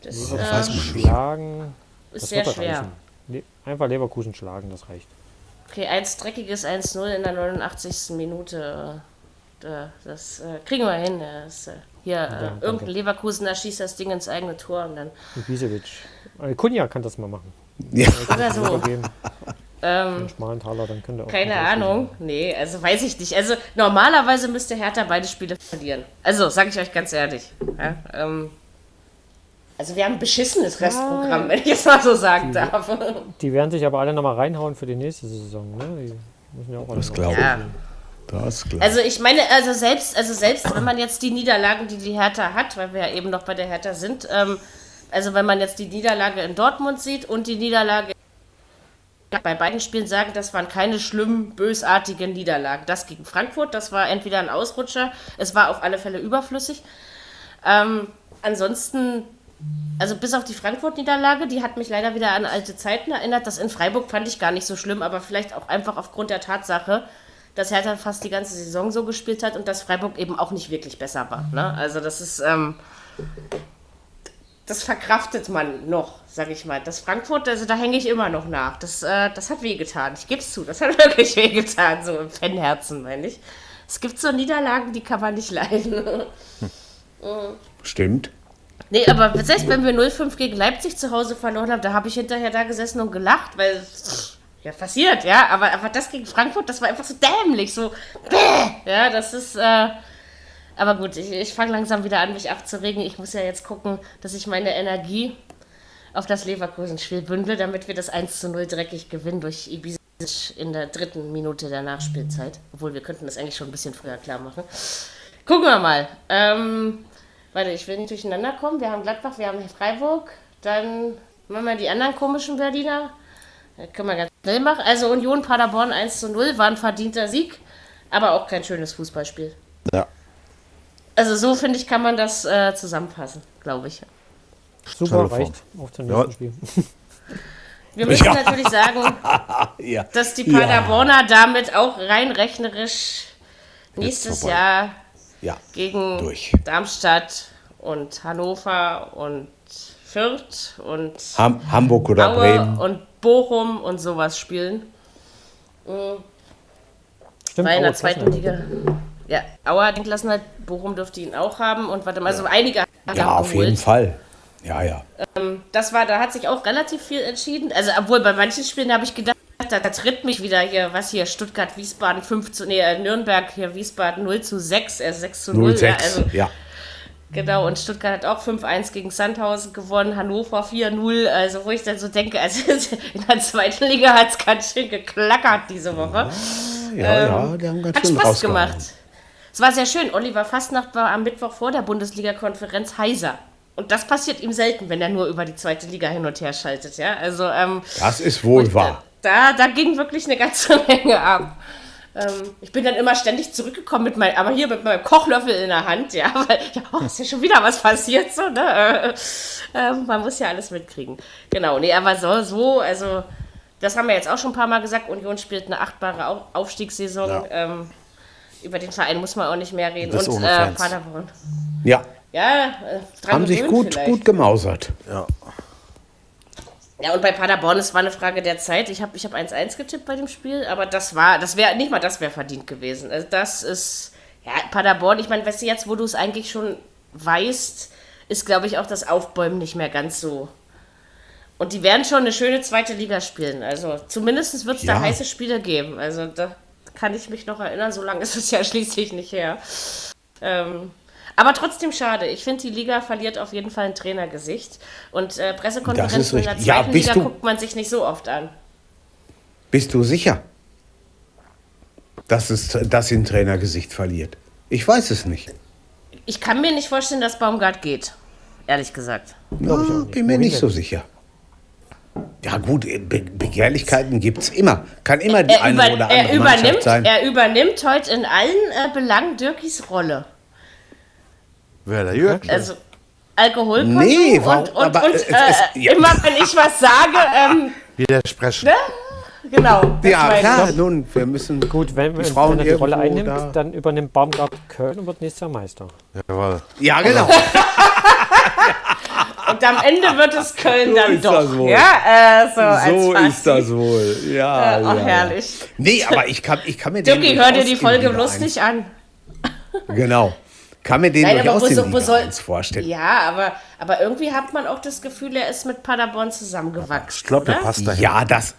Das Das äh. Schlagen. ist Das sehr schwer. reichen. Einfach Leverkusen schlagen, das reicht. Okay, eins dreckiges 1-0 in der 89. Minute. Äh, Das äh, kriegen wir hin. Das, äh, hier, äh, danke. irgendein Leverkusener schießt das Ding ins eigene Tor und dann. Ibisevic. Kunja kann das mal machen. Ja, Oder so. Ähm, Einen schmalen Taler, dann könnte er auch. keine Ahnung. Nee, also weiß ich nicht. Also normalerweise müsste Hertha beide Spiele verlieren. Also, sage ich euch ganz ehrlich. Ja, ähm, also wir haben ein beschissenes Restprogramm, wenn ich es mal so sagen darf. Die werden sich aber alle nochmal reinhauen für die nächste Saison. Ne? Die müssen ja auch alle Das glaube ich. Ja. Also ich meine, also selbst, also selbst wenn man jetzt die Niederlagen, die die Hertha hat, weil wir ja eben noch bei der Hertha sind, ähm, also wenn man jetzt die Niederlage in Dortmund sieht und die Niederlage bei beiden Spielen sagen, das waren keine schlimmen, bösartigen Niederlagen. Das gegen Frankfurt, das war entweder ein Ausrutscher, es war auf alle Fälle überflüssig. Ähm, ansonsten, also bis auf die Frankfurt-Niederlage, die hat mich leider wieder an alte Zeiten erinnert. Das in Freiburg fand ich gar nicht so schlimm, aber vielleicht auch einfach aufgrund der Tatsache, dass Hertha fast die ganze Saison so gespielt hat und dass Freiburg eben auch nicht wirklich besser war. Ne? Also das ist, ähm, das verkraftet man noch, sag ich mal. Das Frankfurt, also da hänge ich immer noch nach. Das, äh, das hat wehgetan. Ich gebe es zu, das hat wirklich wehgetan, so im Fanherzen, meine ich. Es gibt so Niederlagen, die kann man nicht leiden. Stimmt. Nee, aber selbst wenn wir 0-5 gegen Leipzig zu Hause verloren haben, da habe ich hinterher da gesessen und gelacht, weil ja passiert, ja, aber, aber das gegen Frankfurt, das war einfach so dämlich, so bäh, ja, das ist äh, aber gut, ich, ich fange langsam wieder an, mich abzuregen. Ich muss ja jetzt gucken, dass ich meine Energie auf das Leverkusen-Spiel bündle, damit wir das 1 zu 0 dreckig gewinnen durch Ibiza in der dritten Minute der Nachspielzeit. Obwohl, wir könnten das eigentlich schon ein bisschen früher klar machen. Gucken wir mal. Ähm, warte, ich will nicht durcheinander kommen. Wir haben Gladbach, wir haben Freiburg. Dann machen wir die anderen komischen Berliner. Das können wir ganz schnell machen. Also Union Paderborn 1 zu 0 war ein verdienter Sieg, aber auch kein schönes Fußballspiel. Ja. Also so, finde ich, kann man das äh, zusammenfassen, glaube ich. Super, reicht. Auf zum Ja. nächsten Spiel. Wir müssen Ja. natürlich sagen, Ja. dass die Paderborner damit auch rein rechnerisch nächstes. Jahr Ja. gegen Durch. Darmstadt und Hannover und Fürth und Ham Hamburg oder Aue Bremen. und Bochum und sowas spielen. Stimmt, Weil in der zweiten. Liga. Ja, Auer hat ihn gelassen hat, Bochum dürfte ihn auch haben und warte mal, so einige Ja, auf geholt. jeden Fall. Ja, ja. Das war, da hat sich auch relativ viel entschieden. Also, obwohl bei manchen Spielen habe ich gedacht, da, da tritt mich wieder hier, was hier, Stuttgart, Wiesbaden 5 zu, nee, äh, Nürnberg hier, Wiesbaden 0 zu 6, äh, 6 zu 0. 06. Ja, also, ja. Genau, und Stuttgart hat auch 5-1 gegen Sandhausen gewonnen, Hannover 4-0. Also, wo ich dann so denke, also in der zweiten Liga hat es ganz schön geklackert diese Woche. Ja, ja, die haben ganz Hat schön Spaß gemacht. Es war sehr schön. Oliver Fastnacht war am Mittwoch vor der Bundesliga-Konferenz heiser. Und das passiert ihm selten, wenn er nur über die zweite Liga hin und her schaltet. Ja? Also, ähm, Das ist wohl wahr. da, da ging wirklich eine ganze Menge ab. Ähm, ich bin dann immer ständig zurückgekommen mit meinem, aber hier mit meinem Kochlöffel in der Hand, ja, weil ja, oh, ist ja schon wieder was passiert, so, ne? Äh, ähm, man muss ja alles mitkriegen. Genau, nee, aber so, so, also, das haben wir jetzt auch schon ein paar Mal gesagt, Union spielt eine achtbare Au- Aufstiegssaison. Ja. Ähm, über den Verein muss man auch nicht mehr reden. Das Und ohne äh. Paderborn. Ja, Ja, äh, haben sich gut, vielleicht. gut gemausert. Ja. Ja, und bei Paderborn, es war eine Frage der Zeit. Ich habe ich hab 1-1 getippt bei dem Spiel, aber das war, das wäre, nicht mal das wäre verdient gewesen. Also das ist, ja, Paderborn, ich meine, weißt du, jetzt, wo du es eigentlich schon weißt, ist, glaube ich, auch das Aufbäumen nicht mehr ganz so. Und die werden schon eine schöne zweite Liga spielen. Also zumindest wird es da Ja. heiße Spiele geben. Also da kann ich mich noch erinnern, so lange ist es ja schließlich nicht her. Ähm, aber trotzdem schade. Ich finde, die Liga verliert auf jeden Fall ein Trainergesicht. Und äh, Das Pressekonferenzen in der. Ja, zweiten bist Liga du- guckt man sich nicht so oft an. Bist du sicher, dass, es, dass sie ein Trainergesicht verliert? Ich weiß es nicht. Ich kann mir nicht vorstellen, dass Baumgart geht. Ehrlich gesagt. Ja, bin mir nicht so sicher. Ja gut, Be Begehrlichkeiten gibt es immer. Kann immer die Er, eine über, oder er, andere Mannschaft übernimmt, sein. er übernimmt heute in allen äh, Belangen Dirkis Rolle. Wer der Jürgen? Also Alkoholkonsum Nee, warum- und, und, aber und es- es- äh, ja. immer wenn ich was sage, ähm, Widersprechen. ne? Genau. ja, klar, nun, wir müssen Gut, wenn, die wenn, Frauen wenn die Rolle einnimmt, da- dann übernimmt Baumgart Köln und wird nächstes Jahr Meister. Jawohl. Ja, genau. Und am Ende wird es Köln dann ist doch. das wohl. Ja, äh, so, So ist das wohl. Ja, Äh, ja, oh, ja. herrlich. Nee, aber ich kann, ich kann mir den Dirki, hör dir die Folge nicht an. 1 Genau. Kann mir den Nein, durchaus wo in so- wo Liga soll- 1 vorstellen. Ja, aber, aber irgendwie hat man auch das Gefühl, er ist mit Paderborn zusammengewachsen. Ich glaube, der passt dahin. Ja, das,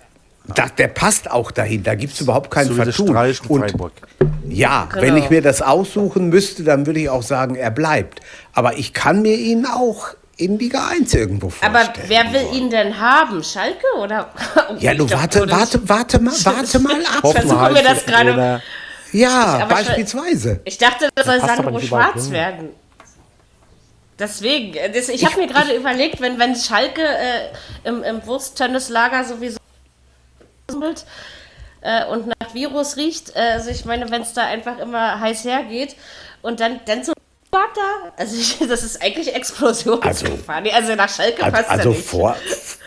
das, der passt auch dahin. Da gibt es überhaupt kein So Vertun. Und Freiburg. ja, Genau. wenn ich mir das aussuchen müsste, dann würde ich auch sagen, er bleibt. Aber ich kann mir ihn auch in Liga 1 irgendwo vorstellen. Aber wer will ihn denn haben? Schalke oder? Ja, du warte, warte, warte mal, warte mal ab. Ich versuche mir das gerade. Ja, aber beispielsweise. Ich dachte, das soll Sandro Schwarz hin. werden. Deswegen, äh, das, ich habe mir gerade überlegt, wenn, wenn Schalke äh, im, im Wursttönnislager sowieso äh, und nach Virus riecht, äh, also ich meine, wenn es da einfach immer heiß hergeht und dann, dann so da, also ich, das ist eigentlich Explosionsgefahr. Nee, also nach Schalke Also, passt also er nicht.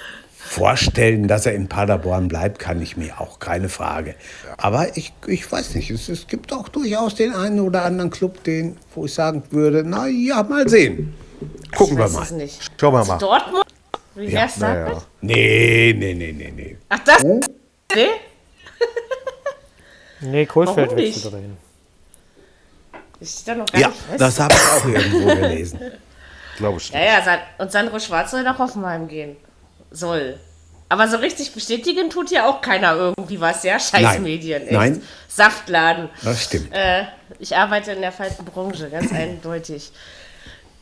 Vor, vorstellen, dass er in Paderborn bleibt, kann ich mir auch, keine Frage. Aber ich, ich weiß nicht, es, es gibt auch durchaus den einen oder anderen Club, den, wo ich sagen würde, na ja, mal sehen. Gucken ich wir weiß mal. es nicht. Schauen wir mal. Dortmund? Wie Ja, da? Naja. Nee, nee, nee, nee, nee. Ach, das? Hm? Nee? Nee, Kohlfeld wechselt dahin. Das steht da noch gar Ja, nicht fest. das habe ich auch irgendwo gelesen. Glaube ich Ja, nicht. ja, und Sandro Schwarz soll nach Hoffenheim gehen. Soll. Aber so richtig bestätigen tut ja auch keiner irgendwie was, ja? Scheiß Nein. Medien. Echt. Nein. Saftladen. Das stimmt. Äh, ich arbeite in der falschen Branche, ganz eindeutig.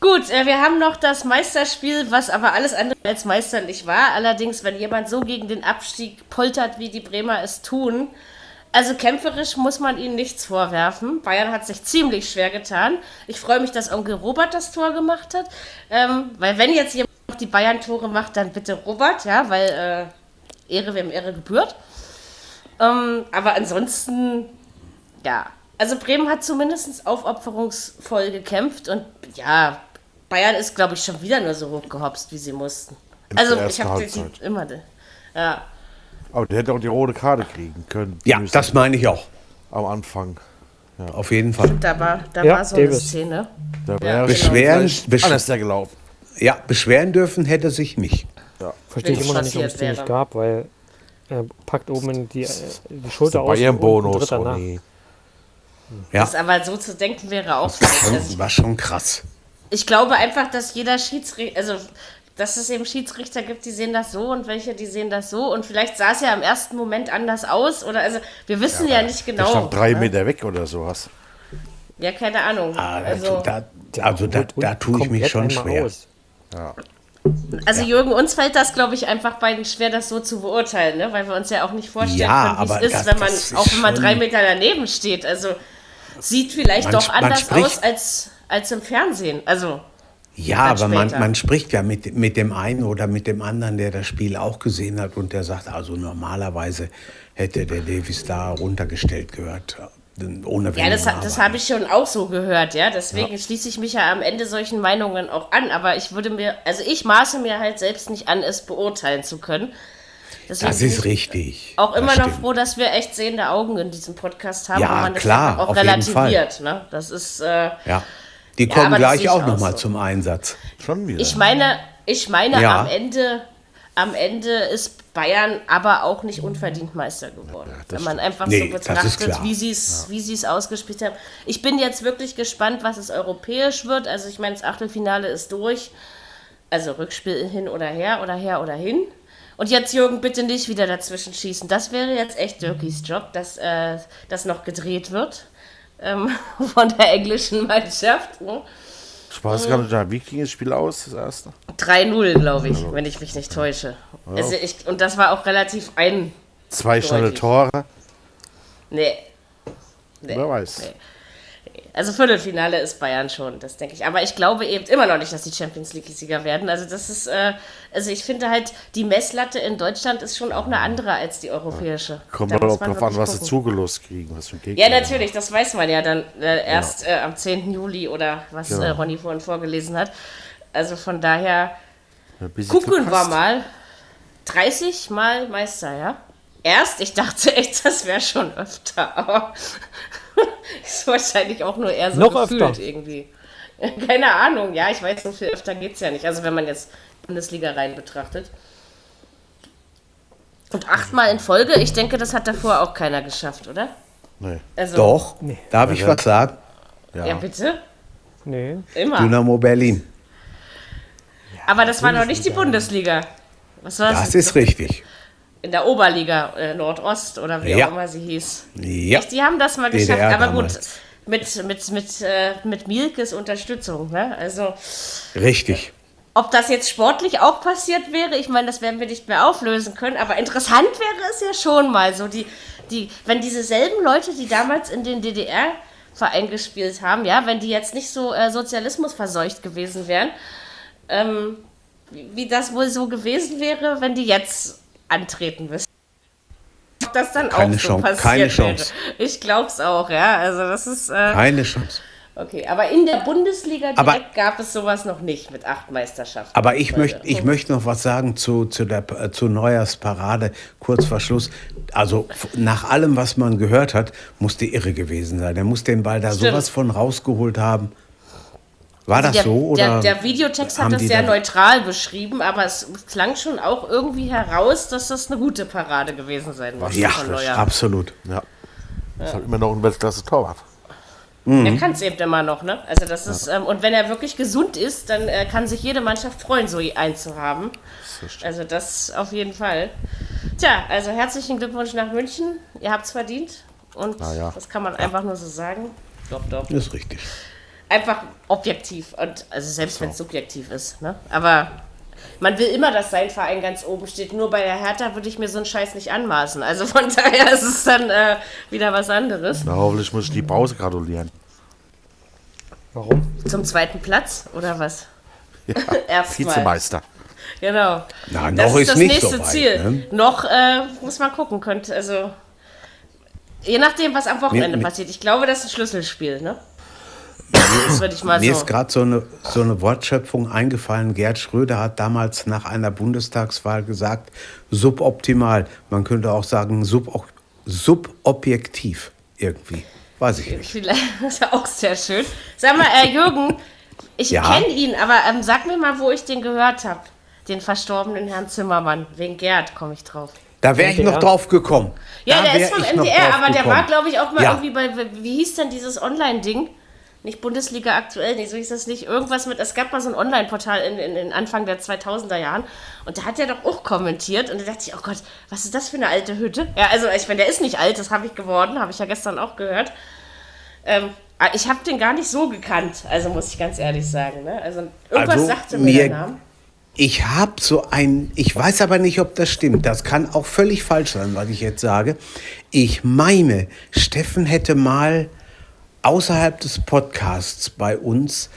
Gut, äh, wir haben noch das Meisterspiel, was aber alles andere als meisterlich war. Allerdings, wenn jemand so gegen den Abstieg poltert, wie die Bremer es tun, also kämpferisch muss man ihnen nichts vorwerfen. Bayern hat sich ziemlich schwer getan. Ich freue mich, dass Onkel Robert das Tor gemacht hat. Ähm, weil wenn jetzt jemand die Bayern-Tore macht, dann bitte Robert, ja, weil äh, Ehre wem Ehre gebührt. Ähm, aber ansonsten, ja. Also Bremen hat zumindest aufopferungsvoll gekämpft und ja, Bayern ist, glaube ich, schon wieder nur so hochgehopst, wie sie mussten. Also der ich ersten habe Halbzeit. immer. Ja. Aber der hätte auch die rote Karte kriegen können. Ja, müssen das meine ich auch. am Anfang. Auf jeden Fall. Da war, da Ja, war so eine Davis. Szene. Da Ja, wäre Beschweren- vielleicht besch- sehr gelaufen. Ja, beschweren dürfen hätte sich nicht. Verstehe ich immer noch nicht, warum es die nicht gab, weil er packt oben die, äh, die Schulter aus Bayern-Bonus. Oh nee. Ja, Das aber so zu denken wäre auch war falsch. Also schon, war schon krass. ich glaube einfach, dass jeder Schiedsrichter, also dass es eben Schiedsrichter gibt, die sehen das so und welche, die sehen das so. Und vielleicht sah es ja im ersten Moment anders aus. Oder also wir wissen ja, nicht Der genau. stand drei ne? Meter weg oder sowas. Ja, keine Ahnung. Ah, Also, da, also da, Und da tue ich mich schon schwer. aus. Also Jürgen, uns fällt das, glaube ich, einfach beiden schwer, das so zu beurteilen, ne? weil wir uns ja auch nicht vorstellen Ja, können, wie es ist, wenn man, ist auch wenn man drei Meter daneben steht. Also sieht vielleicht Man doch anders aus als, als im Fernsehen. Also Ja, aber man, man spricht ja mit, mit dem einen oder mit dem anderen, der das Spiel auch gesehen hat und der sagt, also normalerweise hätte der Davis da runtergestellt gehört. Ohne Wenn Ja, das, das habe ich schon auch so gehört, ja. Deswegen schließe ich mich ja am Ende solchen Meinungen auch an. Aber ich würde mir, also ich maße mir halt selbst nicht an, es beurteilen zu können. Deswegen Das ist ich richtig. Auch immer noch froh, dass wir echt sehende Augen in diesem Podcast haben, Ja, wo man das klar, auch auf jeden Fall. relativiert. Ne? Das ist, äh, Ja. Die Ja, kommen das gleich auch auch nochmal so. zum Einsatz. Schon wieder. ich meine, ich meine Ja. am Ende, am Ende ist Bayern aber auch nicht unverdient Meister geworden. Wenn man einfach Nee, so betrachtet, wie sie es wie sie es ausgespielt haben. Ich bin jetzt wirklich gespannt, was es europäisch wird. Also ich meine, das Achtelfinale ist durch. Also Rückspiel hin oder her oder her oder hin. Und jetzt Jürgen, bitte nicht wieder dazwischen schießen. Das wäre jetzt echt Dirkis Job, dass äh, das noch gedreht wird ähm, von der englischen Mannschaft. Ne? Ich weiß gar nicht, wie ging das Spiel aus, das erste? 3-0, glaube ich, wenn ich mich nicht täusche. Also ich, und das war auch relativ ein. Zwei schnelle. Tore. Nee. nee. Wer weiß. Nee. Also Viertelfinale ist Bayern schon, das denke ich. Aber ich glaube eben immer noch nicht, dass die Champions League-Sieger werden. Also das ist, äh, also ich finde halt, die Messlatte in Deutschland ist schon auch eine andere als die europäische. Kommt aber auch drauf an, was sie zugelost kriegen, was für ein Gegner. Ja, natürlich, das weiß man ja dann äh, erst äh, am 10. Juli oder was Genau. äh, Ronny vorhin vorgelesen hat. Also von daher gucken wir mal. 30 Mal Meister, ja? Erst, ich dachte echt, das wäre schon öfter, aber ist wahrscheinlich auch nur eher so Noch gefühlt öfter. irgendwie. Keine Ahnung, ja, ich weiß, so viel öfter geht es ja nicht. Also wenn man jetzt Bundesliga rein betrachtet. Und achtmal in Folge, ich denke, das hat davor auch keiner geschafft, oder? Nee. Also, Doch, darf ich Ja. was sagen? Ja. Ja, bitte? Nee. Immer. Dynamo Berlin. Aber das war noch nicht die Bundesliga. Was war das? Das ist richtig. In der Oberliga äh, Nordost oder wie Ja. auch immer sie hieß. Ja. Echt, die haben das mal DDR geschafft. Aber gut, damals. mit, mit, mit, äh, mit Mielkes Unterstützung. Ne? Also, Richtig. ob das jetzt sportlich auch passiert wäre, ich meine, das werden wir nicht mehr auflösen können. Aber interessant wäre es ja schon mal so, die, die, wenn diese selben Leute, die damals in den DDR-Verein gespielt haben, ja, wenn die jetzt nicht so äh, Sozialismus verseucht gewesen wären, ähm, wie das wohl so gewesen wäre, wenn die jetzt antreten müssen. Ob das dann Keine auch so Chance, passiert keine wäre. Chance. Ich glaub's auch, ja. Also das ist äh, Keine Chance. okay. Aber in der Bundesliga direkt Aber- gab es sowas noch nicht mit acht Meisterschaften. Aber ich Folge. möchte, ich möchte noch was sagen zu, zu der äh, zu Neujahrsparade, kurz vor Schluss. Also nach allem, was man gehört hat, muss die irre gewesen sein. Er muss den Ball da Stimmt. sowas von rausgeholt haben. War das der, so? Oder der, der Videotext hat das sehr da- neutral beschrieben, aber es klang schon auch irgendwie heraus, dass das eine gute Parade gewesen sein muss. Ja, absolut. Ja. Ist halt immer noch ein Weltklasse-Torwart. Mhm. Er kann es eben immer noch, ne? Also das ist, ähm, und wenn er wirklich gesund ist, dann äh, kann sich jede Mannschaft freuen, so einen zu haben. Also das auf jeden Fall. Tja, also herzlichen Glückwunsch nach München. Ihr habt's verdient. Und ja. das kann man einfach nur so sagen. Doch, doch. Das ist richtig. Einfach objektiv. Und also selbst wenn es subjektiv ist, ne? Aber man will immer, dass sein Verein ganz oben steht. Nur bei der Hertha würde ich mir so einen Scheiß nicht anmaßen. Also von daher ist es dann äh, wieder was anderes. Na, hoffentlich muss ich die Pause gratulieren. Warum? Zum zweiten Platz oder was? Ja, Erstmal. Vizemeister. Genau. Na, das noch ist ist das nicht nächste so weit, Ziel. ne? Noch äh, muss man gucken, könnte also je nachdem, was am Wochenende mir- passiert. Ich glaube, das ist ein Schlüsselspiel, ne? Das würde ich mal Mir so. ist gerade so eine, so eine Wortschöpfung eingefallen. Gerd Schröder hat damals nach einer Bundestagswahl gesagt, suboptimal. Man könnte auch sagen, sub, subobjektiv irgendwie. Weiß ich nicht. Vielleicht das ist ja auch sehr schön. Sag mal, äh, Jürgen, ich Ja? kenne ihn, aber ähm, sag mir mal, wo ich den gehört habe. Den verstorbenen Herrn Zimmermann. Wegen Gerd komme ich drauf. Da wäre ich noch drauf gekommen. Ja, da der ist vom MDR, aber der war, glaube ich, auch mal Ja. irgendwie bei, wie hieß denn dieses Online-Ding? Nicht Bundesliga aktuell, nee, so hieß das nicht, irgendwas mit, es gab mal so ein Online-Portal in, in, in Anfang der 2000er Jahren und da hat er doch auch kommentiert und da dachte ich, oh Gott, was ist das für eine alte Hütte? Ja, also ich meine, der ist nicht alt, das habe ich geworden, habe ich ja gestern auch gehört. Ähm, aber ich habe den gar nicht so gekannt, also muss ich ganz ehrlich sagen. Ne? Also irgendwas Also, sagte mir mir- der Name. Ich habe so ein, ich weiß aber nicht, ob das stimmt. Das kann auch völlig falsch sein, was ich jetzt sage. Ich meine, Steffen hätte mal außerhalb des Podcasts bei uns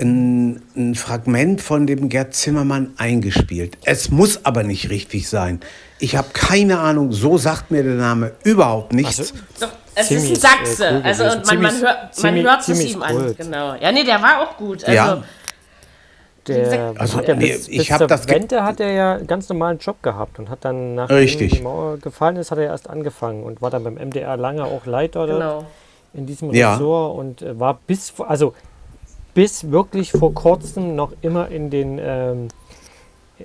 ein, ein Fragment von dem Gerd Zimmermann eingespielt. Es muss aber nicht richtig sein. Ich habe keine Ahnung, so sagt mir der Name überhaupt nichts. Also, Doch, es Ziemlich, ist ein Sachse. äh, cool also und man, man, Ziemlich- hört, man ziemlich- hört es ihm an. Genau. Ja, nee, der war auch gut. Also, Ja. Der Also, hat ja nee, bis, ich bis zur Wende hat er ja einen ganz normalen Job gehabt und hat dann, nachdem Richtig. die Mauer gefallen ist, hat er erst angefangen und war dann beim MDR lange auch Leiter dort Genau. In diesem Ja. Ressort und äh, war bis, vor- also bis wirklich vor kurzem noch immer in den, ähm,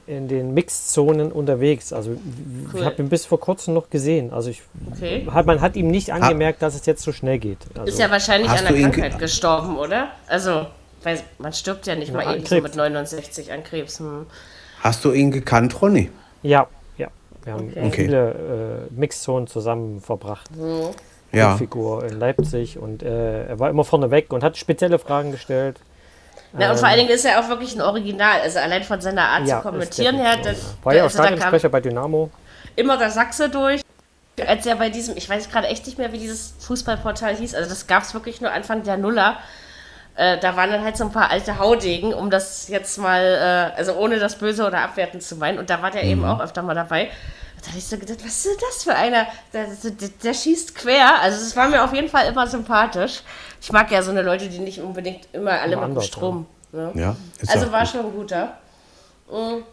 in den Mixzonen unterwegs. Also Cool. ich habe ihn bis vor kurzem noch gesehen. Also ich, Okay. hat, man hat ihm nicht angemerkt, dass es jetzt so schnell geht. Also, Ist ja wahrscheinlich an der Krankheit ge- gestorben, oder? Also, weil man stirbt ja nicht Ja, mal eben so mit 69 an Krebs. Hm. Hast du ihn gekannt, Ronny? ja, ja. Wir haben Okay. Viele äh, Mixzonen zusammen verbracht. Ja. Figur in Leipzig und äh, er war immer vorne weg und hat spezielle Fragen gestellt. Na, und vor allen Dingen ist er auch wirklich ein Original. Also allein von seiner Art zu ist kommentieren her, so. war ja auch also Stadionsprecher bei Dynamo. immer der Sachse durch. Als er bei diesem, ich weiß gerade echt nicht mehr, wie dieses Fußballportal hieß, also das gab es wirklich nur Anfang der Nuller. Äh, da waren dann halt so ein paar alte Haudegen, um das jetzt mal, äh, also ohne das Böse oder abwertend zu meinen. Und da war der Mhm. eben auch öfter mal dabei. Da habe ich so gedacht, was ist das für einer? Der, der, der schießt quer. Also es war mir auf jeden Fall immer sympathisch. Ich mag ja so eine Leute, die nicht unbedingt immer alle mit dem Strom. Ne? Ja, Also war gut. schon ein guter.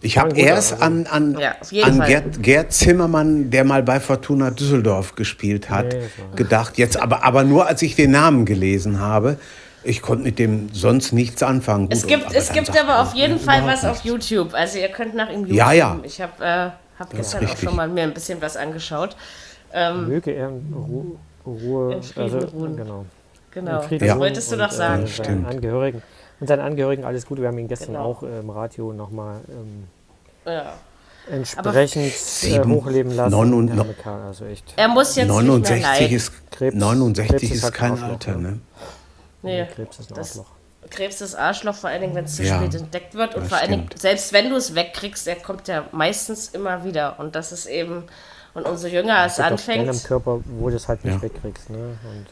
Ich habe erst an, an, Ja, an. Gerd, Gerd Zimmermann, der mal bei Fortuna Düsseldorf gespielt hat, Nee, gedacht. Jetzt aber, aber nur als ich den Namen gelesen habe. Ich konnte mit dem sonst nichts anfangen. Gut, Es gibt, aber es gibt aber auf jeden Fall was auf nichts. YouTube. Also ihr könnt nach ihm YouTube. Ja, ja. Ich habe äh, hab gestern auch schon mal mir ein bisschen was angeschaut. Ähm, Möge er in Ruhe, Ruhe In Frieden also, ruhen. genau. genau, das Ja. wolltest du doch sagen. Äh, Stimmt. seinen Angehörigen. Und seinen Angehörigen alles Gute. Wir haben ihn gestern Genau. auch äh, im Radio nochmal ähm, ja. entsprechend äh, hochleben lassen. neun und also echt. Er muss jetzt nicht mehr 69 leiden. ist, Krebs- 69 Krebs ist ist ein kein Alter, ne? Ne? Nee, Krebs ist ein das- Arschloch. Krebs ist Arschloch, vor allen Dingen, wenn es zu Ja, spät entdeckt wird. Und vor allen Dingen, stimmt. selbst wenn du es wegkriegst, er kommt ja meistens immer wieder. Und das ist eben, und umso jünger es anfängt, Körper, wo du es halt nicht Ja. wegkriegst. Ne?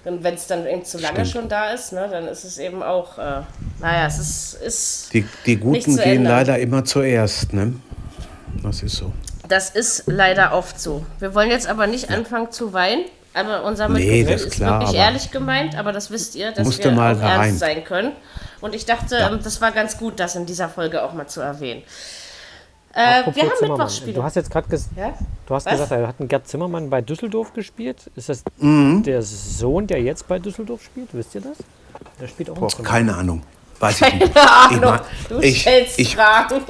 Und und wenn es dann eben zu lange Stimmt. schon da ist, ne, dann ist es eben auch, äh, naja, es ist, ist Die, die Nicht Guten zu gehen ändern. leider immer zuerst, ne? Das ist so. Das ist leider oft so. Wir wollen jetzt aber nicht anfangen zu weinen. Aber unser Nee, Mitgefühl das ist ist klar, wirklich ehrlich gemeint, aber das wisst ihr, dass Musste wir mal auch da ernst rein. sein können. Und ich dachte, ähm, das war ganz gut, das in dieser Folge auch mal zu erwähnen. Äh, wir haben Zimmermann, Mittwochsspiele. Du hast jetzt gerade ges ja? du hast Was? gesagt, er hat einen Gerd Zimmermann bei Düsseldorf gespielt. Ist das Mhm. der Sohn, der jetzt bei Düsseldorf spielt? Wisst ihr das? Der spielt auch Zimmermann. Keine Ahnung. Weiß ich nicht. Keine Ahnung. mein- du ich- stellst ich- Fragen.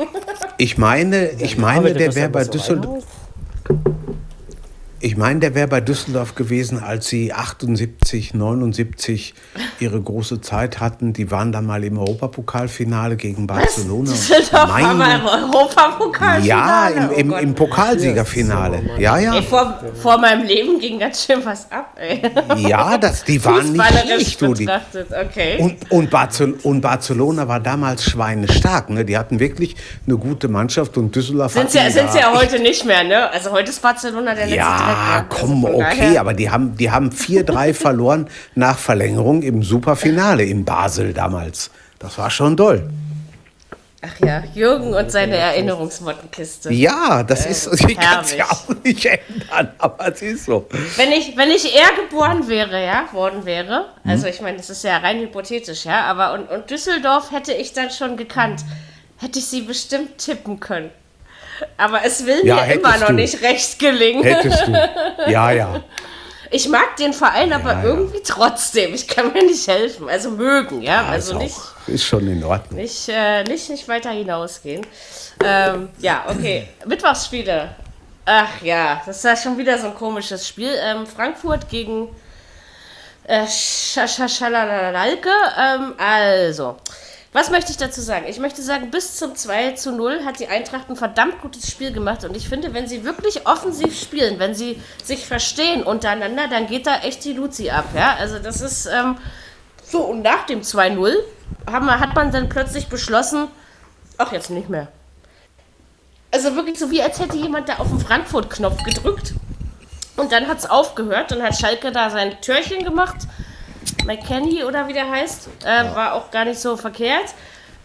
Ich meine, ich meine, der wäre bei Düsseldorf. ein? Ich meine, der wäre bei Düsseldorf gewesen, als sie 78, 79 ihre große Zeit hatten. Die waren dann mal im Europapokalfinale gegen Barcelona. Düsseldorf war mal im Europapokal. ja, im, oh im, Gott. im Pokalsiegerfinale. Ja, ja. Ey, vor, vor meinem Leben ging ganz schön was ab, ey. Ja, das, die waren nicht du. Die. betrachtet, okay. Und, und, Barcel und Barcelona war damals schweinestark. Ne? Die hatten wirklich eine gute Mannschaft und Düsseldorf sind sie, sind da sie ja heute nicht mehr, ne? Also heute ist Barcelona der letzte Ja, Dreck, ne? komm, also okay, aber die haben, die haben 4-3 verloren nach Verlängerung im Superfinale in Basel damals. Das war schon doll. Ach ja, Jürgen und seine Erinnerungsmottenkiste. Ja, das ist, ich kann es ja auch nicht ändern, aber es ist so. Wenn ich, wenn ich eher geboren wäre, ja, worden wäre, Mhm. also ich meine, das ist ja rein hypothetisch, ja, aber und, und Düsseldorf hätte ich dann schon gekannt, hätte ich sie bestimmt tippen können. Aber es will Ja, mir immer noch du. nicht recht gelingen. Hättest du. Ja, ja. Ich mag den Verein aber ja. irgendwie trotzdem. Ich kann mir nicht helfen. Also mögen, ja. ja also ist, nicht, auch, ist schon in Ordnung. nicht, äh, nicht, nicht weiter hinausgehen. Ähm, ja, okay. Mittwochsspiele. Ach ja, das ist ja schon wieder so ein komisches Spiel. Ähm, Frankfurt gegen Äh, Schalalalke. Ähm, also, was möchte ich dazu sagen? Ich möchte sagen, bis zum 2 zu 0 hat die Eintracht ein verdammt gutes Spiel gemacht. Und ich finde, wenn sie wirklich offensiv spielen, wenn sie sich verstehen untereinander, dann geht da echt die Luzi ab. Ja? Also das ist ähm, so. Und nach dem 2-0 hat man dann plötzlich beschlossen, ach, jetzt nicht mehr. Also wirklich so wie, als hätte jemand da auf den Frankfurt-Knopf gedrückt. Und dann hat es aufgehört. Dann hat Schalke da sein Türchen gemacht. McKenny oder wie der heißt. Äh, ja. War auch gar nicht so verkehrt.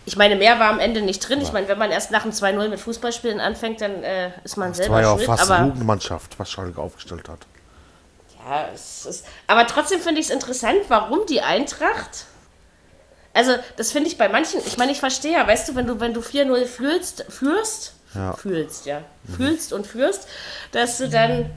Ich meine, mehr war am Ende nicht drin. Ich meine, wenn man erst nach dem 2-0 mit Fußballspielen anfängt, dann äh, ist man das selber war ja auch schuld. fast aber, eine Jugendmannschaft, was Schalke aufgestellt hat. Ja, es ist, aber trotzdem finde ich es interessant, warum die Eintracht. Also, das finde ich bei manchen, ich meine, ich verstehe ja, weißt du, wenn du, wenn du 4-0 fühlst, führst, Ja. fühlst, ja, fühlst und führst, dass du dann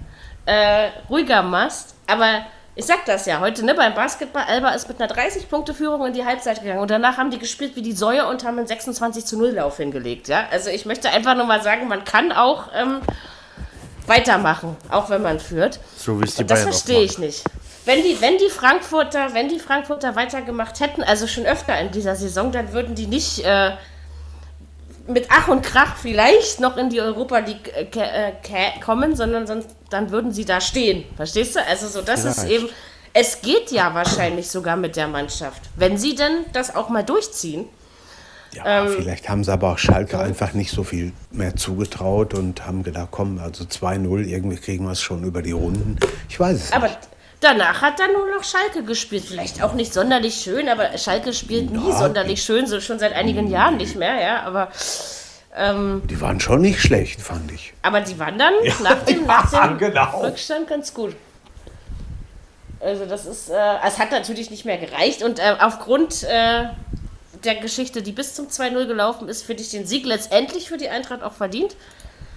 äh, ruhiger machst. Aber ich sag das ja heute, ne, beim Basketball, Alba ist mit einer 30-Punkte-Führung in die Halbzeit gegangen und danach haben die gespielt wie die Säue und haben einen 26 zu 0 Lauf hingelegt, ja. Also ich möchte einfach nur mal sagen, man kann auch ähm, weitermachen, auch wenn man führt. So wie es die Und das verstehe ich nicht. Wenn die, wenn die Frankfurter, wenn die Frankfurter weitergemacht hätten, also schon öfter in dieser Saison, dann würden die nicht äh, mit Ach und Krach vielleicht noch in die Europa League äh, äh, kommen, sondern sonst, dann würden sie da stehen. Verstehst du? Also so, das ist Vielleicht. eben. Es geht ja wahrscheinlich sogar mit der Mannschaft, wenn sie denn das auch mal durchziehen. Ja, Ähm, vielleicht haben sie aber auch Schalke einfach nicht so viel mehr zugetraut und haben gedacht, komm, also 2-0, irgendwie kriegen wir es schon über die Runden. Ich weiß es Aber nicht. Danach hat dann nur noch Schalke gespielt. Vielleicht auch nicht sonderlich schön, aber Schalke spielt nie Ja, sonderlich schön, so schon seit einigen Jahren nicht mehr, ja. Aber, ähm, Die waren schon nicht schlecht, fand ich. aber die waren dann nach dem, nach dem genau. Rückstand ganz gut. Also das ist, äh, es hat natürlich nicht mehr gereicht und äh, aufgrund äh, der Geschichte, die bis zum 2-0 gelaufen ist, finde ich den Sieg letztendlich für die Eintracht auch verdient.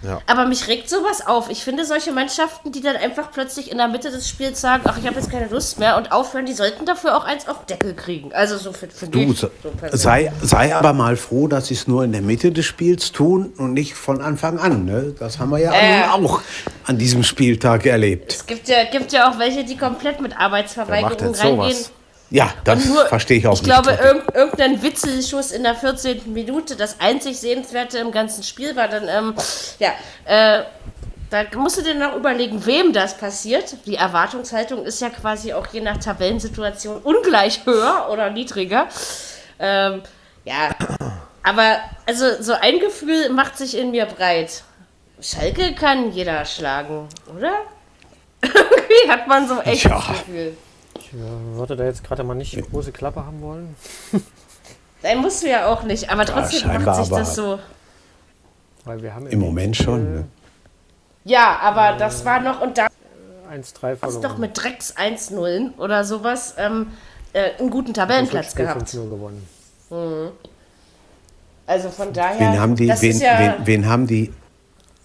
Ja. Aber mich regt sowas auf. Ich finde solche Mannschaften, die dann einfach plötzlich in der Mitte des Spiels sagen, ach, ich habe jetzt keine Lust mehr und aufhören, die sollten dafür auch eins auf Deckel kriegen. Also so für, für Du, So sei, sei aber mal froh, dass sie es nur in der Mitte des Spiels tun und nicht von Anfang an. Ne? Das haben wir ja Äh. auch an diesem Spieltag erlebt. Es gibt ja, gibt ja auch welche, die komplett mit Arbeitsverweigerung reingehen. sowas? Ja, das verstehe ich auch ich nicht. glaube, irg irgendein Witzelschuss in der 14. Minute, das einzig Sehenswerte im ganzen Spiel war dann, ähm, ja, äh, da musst du dir noch überlegen, wem das passiert. Die Erwartungshaltung ist ja quasi auch je nach Tabellensituation ungleich höher oder niedriger. Ähm, ja, aber also so ein Gefühl macht sich in mir breit. Schalke kann jeder schlagen, oder? Irgendwie hat man so echt Ja. das Gefühl. Ich äh, würde da jetzt gerade mal nicht eine große Klappe haben wollen. Nein, musst du ja auch nicht, aber trotzdem macht scheinbar sich das so. Weil wir haben Im Moment schon. Ne? Ja, aber das war noch, und da 1-3 hast du doch verloren. mit Drecks 1-0 oder sowas ähm, äh, einen guten Tabellenplatz gehabt. 5-0 gewonnen. Also von daher. Wen haben die, das wen, ist ja, wen, wen haben die,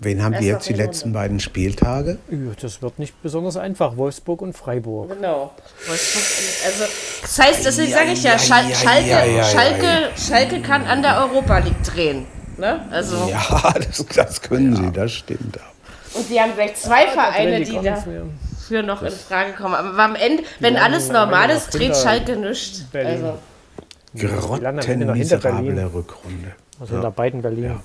wen haben die Erst jetzt die letzten beiden Spieltage? Ja, Das wird nicht besonders einfach. Wolfsburg und Freiburg. Genau. Wolfsburg, Also, das heißt, Ja, sage ich ja, ja, Schal ja, Schalke, ja, ja, Schalke, ja, Schalke kann an der Europa League drehen. Ne? Also, Ja, das, das können sie, das stimmt. Und wir haben gleich zwei Vereine, die mehr. dafür noch in Frage kommen. Aber am Ende, wenn alles normal ist, dreht hinter Schalke nichts. Also. Grottenmiserable Berlin. Rückrunde. Also hinter beiden Berlin.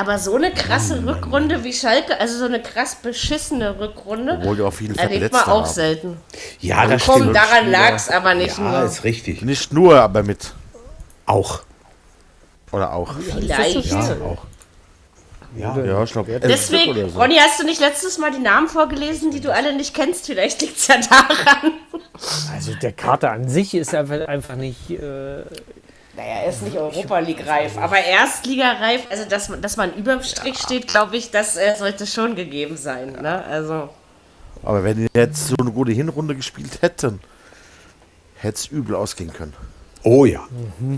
Aber so eine krasse Rückrunde wie Schalke, also so eine krass beschissene Rückrunde, Obwohl die auch viele erlebt man auch haben. selten. Ja, das Komm, stimmt. daran lag es aber nicht Ja, nur. ist richtig. Nicht nur, aber mit. Auch. Oder auch. Vielleicht. Ja, auch. Ja, Ja, ich glaube, Deswegen, oder so. Ronny, hast du nicht letztes Mal die Namen vorgelesen, die du alle nicht kennst? Vielleicht liegt es ja daran. Also der Kater an sich ist einfach, einfach nicht. Äh, Naja, er ist nicht Europa League reif, aber Erstligareif, also dass, man- dass man über dem Strich steht, glaube ich, das äh, sollte schon gegeben sein. Ne? Also, Aber wenn die jetzt so eine gute Hinrunde gespielt hätten, hätte es übel ausgehen können. Oh ja.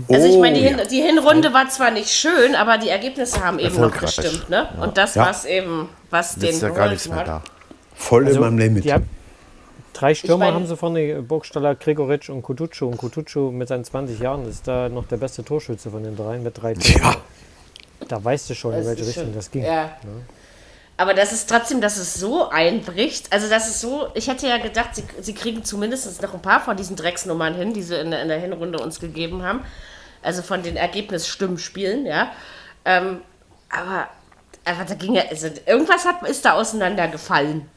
also ich Oh meine, die, Hin ja. die Hinrunde war zwar nicht schön, aber die Ergebnisse haben eben noch gestimmt. Ne? Und das Ja. war es eben, was den Jetzt ist ja gar nichts mehr hat. da. Voll also, in meinem Limit. die haben, drei Stürmer meine- haben sie vorne, Burgstaller, Gregoritsch und Kutucu. Und Kutucu mit seinen 20 Jahren ist da noch der beste Torschütze von den dreien mit drei Toren. Ja. Da weißt du schon, in Das welche ist Richtung schon- das ging. Ja. Aber das ist trotzdem, dass es so einbricht. Also, das ist so, ich hätte ja gedacht, sie, sie kriegen zumindest noch ein paar von diesen Drecksnummern hin, die sie in, in der Hinrunde uns gegeben haben. Also von den Ergebnisstimmspielen, ja. Ähm, aber, aber da ging ja, also irgendwas hat, ist da auseinandergefallen.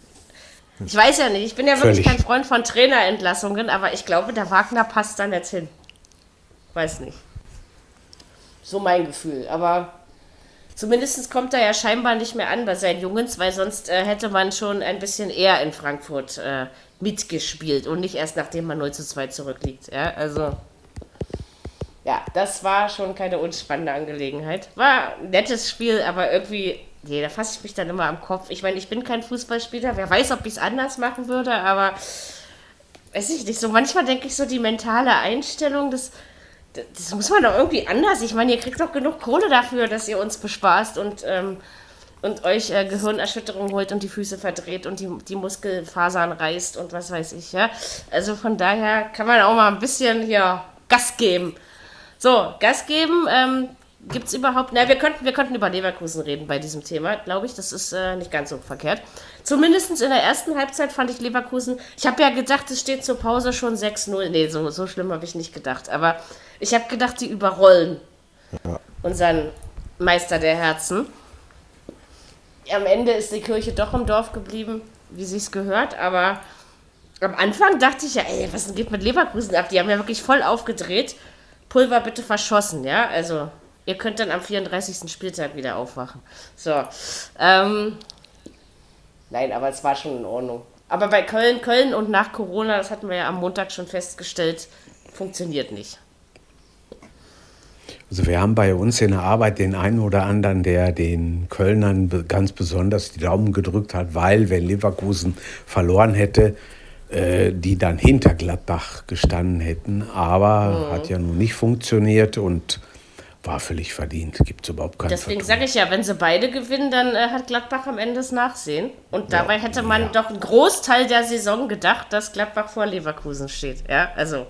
Ich weiß ja nicht, ich bin ja wirklich Völlig. kein Freund von Trainerentlassungen, aber ich glaube, der Wagner passt dann jetzt hin. Weiß nicht. So mein Gefühl. Aber zumindest kommt er ja scheinbar nicht mehr an bei seinen Jungens, weil sonst äh, hätte man schon ein bisschen eher in Frankfurt äh, mitgespielt und nicht erst nachdem man 0 zu 2 zurückliegt. Ja, also. Ja, das war schon keine unspannende Angelegenheit. War ein nettes Spiel, aber irgendwie, nee, da fasse ich mich dann immer am Kopf. Ich meine, ich bin kein Fußballspieler. Wer weiß, ob ich es anders machen würde, aber weiß ich nicht. So manchmal denke ich so, die mentale Einstellung, das, das, das muss man doch irgendwie anders. Ich meine, ihr kriegt doch genug Kohle dafür, dass ihr uns bespaßt und, ähm, und euch äh, Gehirnerschütterung holt und die Füße verdreht und die, die Muskelfasern reißt und was weiß ich, ja. Also von daher kann man auch mal ein bisschen hier Gas geben. So, Gas geben. Ähm, Gibt es überhaupt. Na, wir könnten, wir könnten über Leverkusen reden bei diesem Thema, glaube ich. Das ist äh, nicht ganz so verkehrt. Zumindest in der ersten Halbzeit fand ich Leverkusen. Ich habe ja gedacht, es steht zur Pause schon 6-0. Nee, so, so schlimm habe ich nicht gedacht. Aber ich habe gedacht, die überrollen unseren Meister der Herzen. Am Ende ist die Kirche doch im Dorf geblieben, wie sie es gehört. Aber am Anfang dachte ich ja, ey, was geht mit Leverkusen ab? Die haben ja wirklich voll aufgedreht. Pulver bitte verschossen, ja? Also, ihr könnt dann am 34. Spieltag wieder aufwachen. So. Ähm, nein, aber es war schon in Ordnung. Aber bei Köln, Köln und nach Corona, das hatten wir ja am Montag schon festgestellt, funktioniert nicht. Also wir haben bei uns in der Arbeit den einen oder anderen, der den Kölnern ganz besonders die Daumen gedrückt hat, weil wenn Leverkusen verloren hätte, äh, die dann hinter Gladbach gestanden hätten. Aber hat ja nun nicht funktioniert und war völlig verdient. Gibt es überhaupt keinen Deswegen sage ich ja, wenn sie beide gewinnen, dann äh, hat Gladbach am Ende das Nachsehen. Und dabei hätte man doch einen Großteil der Saison gedacht, dass Gladbach vor Leverkusen steht. Ja, also,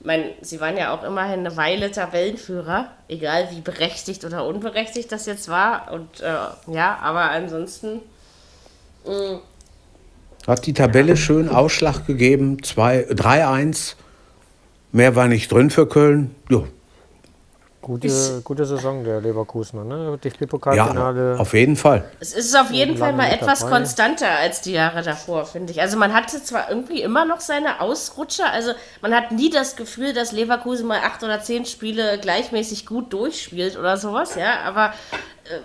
ich meine, sie waren ja auch immerhin eine Weile Tabellenführer, egal wie berechtigt oder unberechtigt das jetzt war. Und äh, ja, aber ansonsten. Hat die Tabelle schön Ausschlag gegeben. zwei- 3-1. Mehr war nicht drin für Köln. Jo. Gute, Ist- gute Saison der Leverkusener, ne? Ja, DFB-Pokalfinale. auf jeden Fall. Es ist auf jeden Fall mal etwas dabei. konstanter als die Jahre davor, finde ich. Also man hatte zwar irgendwie immer noch seine Ausrutscher, also man hat nie das Gefühl, dass Leverkusen mal acht oder zehn Spiele gleichmäßig gut durchspielt oder sowas, ja, aber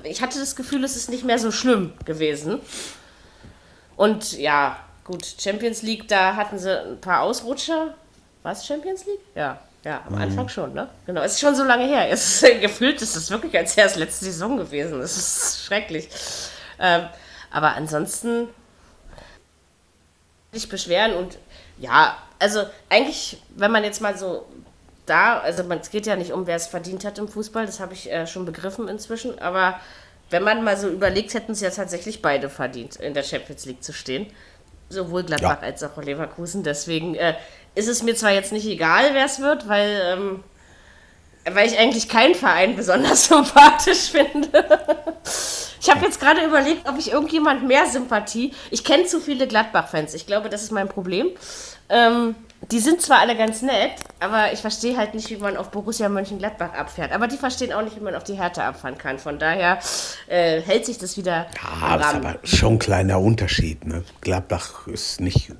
äh, ich hatte das Gefühl, es ist nicht mehr so schlimm gewesen. Und ja, gut, Champions League, da hatten sie ein paar Ausrutscher. War es Champions League? Ja. Ja, am Anfang schon, ne? Genau, es ist schon so lange her. Es ist, gefühlt ist es wirklich, als wäre es letzte Saison gewesen. Es ist schrecklich. Ähm, aber ansonsten nicht beschweren und ja, also eigentlich, wenn man jetzt mal so da, also man, es geht ja nicht um, wer es verdient hat im Fußball, das habe ich äh, schon begriffen inzwischen, aber wenn man mal so überlegt, hätten es ja tatsächlich beide verdient, in der Champions League zu stehen. Sowohl Gladbach Ja. als auch Leverkusen. Deswegen äh, ist es mir zwar jetzt nicht egal, wer es wird, weil, ähm, weil ich eigentlich keinen Verein besonders sympathisch finde. Ich habe jetzt gerade überlegt, ob ich irgendjemand mehr Sympathie. Ich kenne zu viele Gladbach-Fans. Ich glaube, das ist mein Problem. Ähm, die sind zwar alle ganz nett, aber ich verstehe halt nicht, wie man auf Borussia Mönchengladbach abfährt. Aber die verstehen auch nicht, wie man auf die Härte abfahren kann. Von daher äh, hält sich das wieder Ja, das ist aber schon ein kleiner Unterschied. Ne? Gladbach ist nicht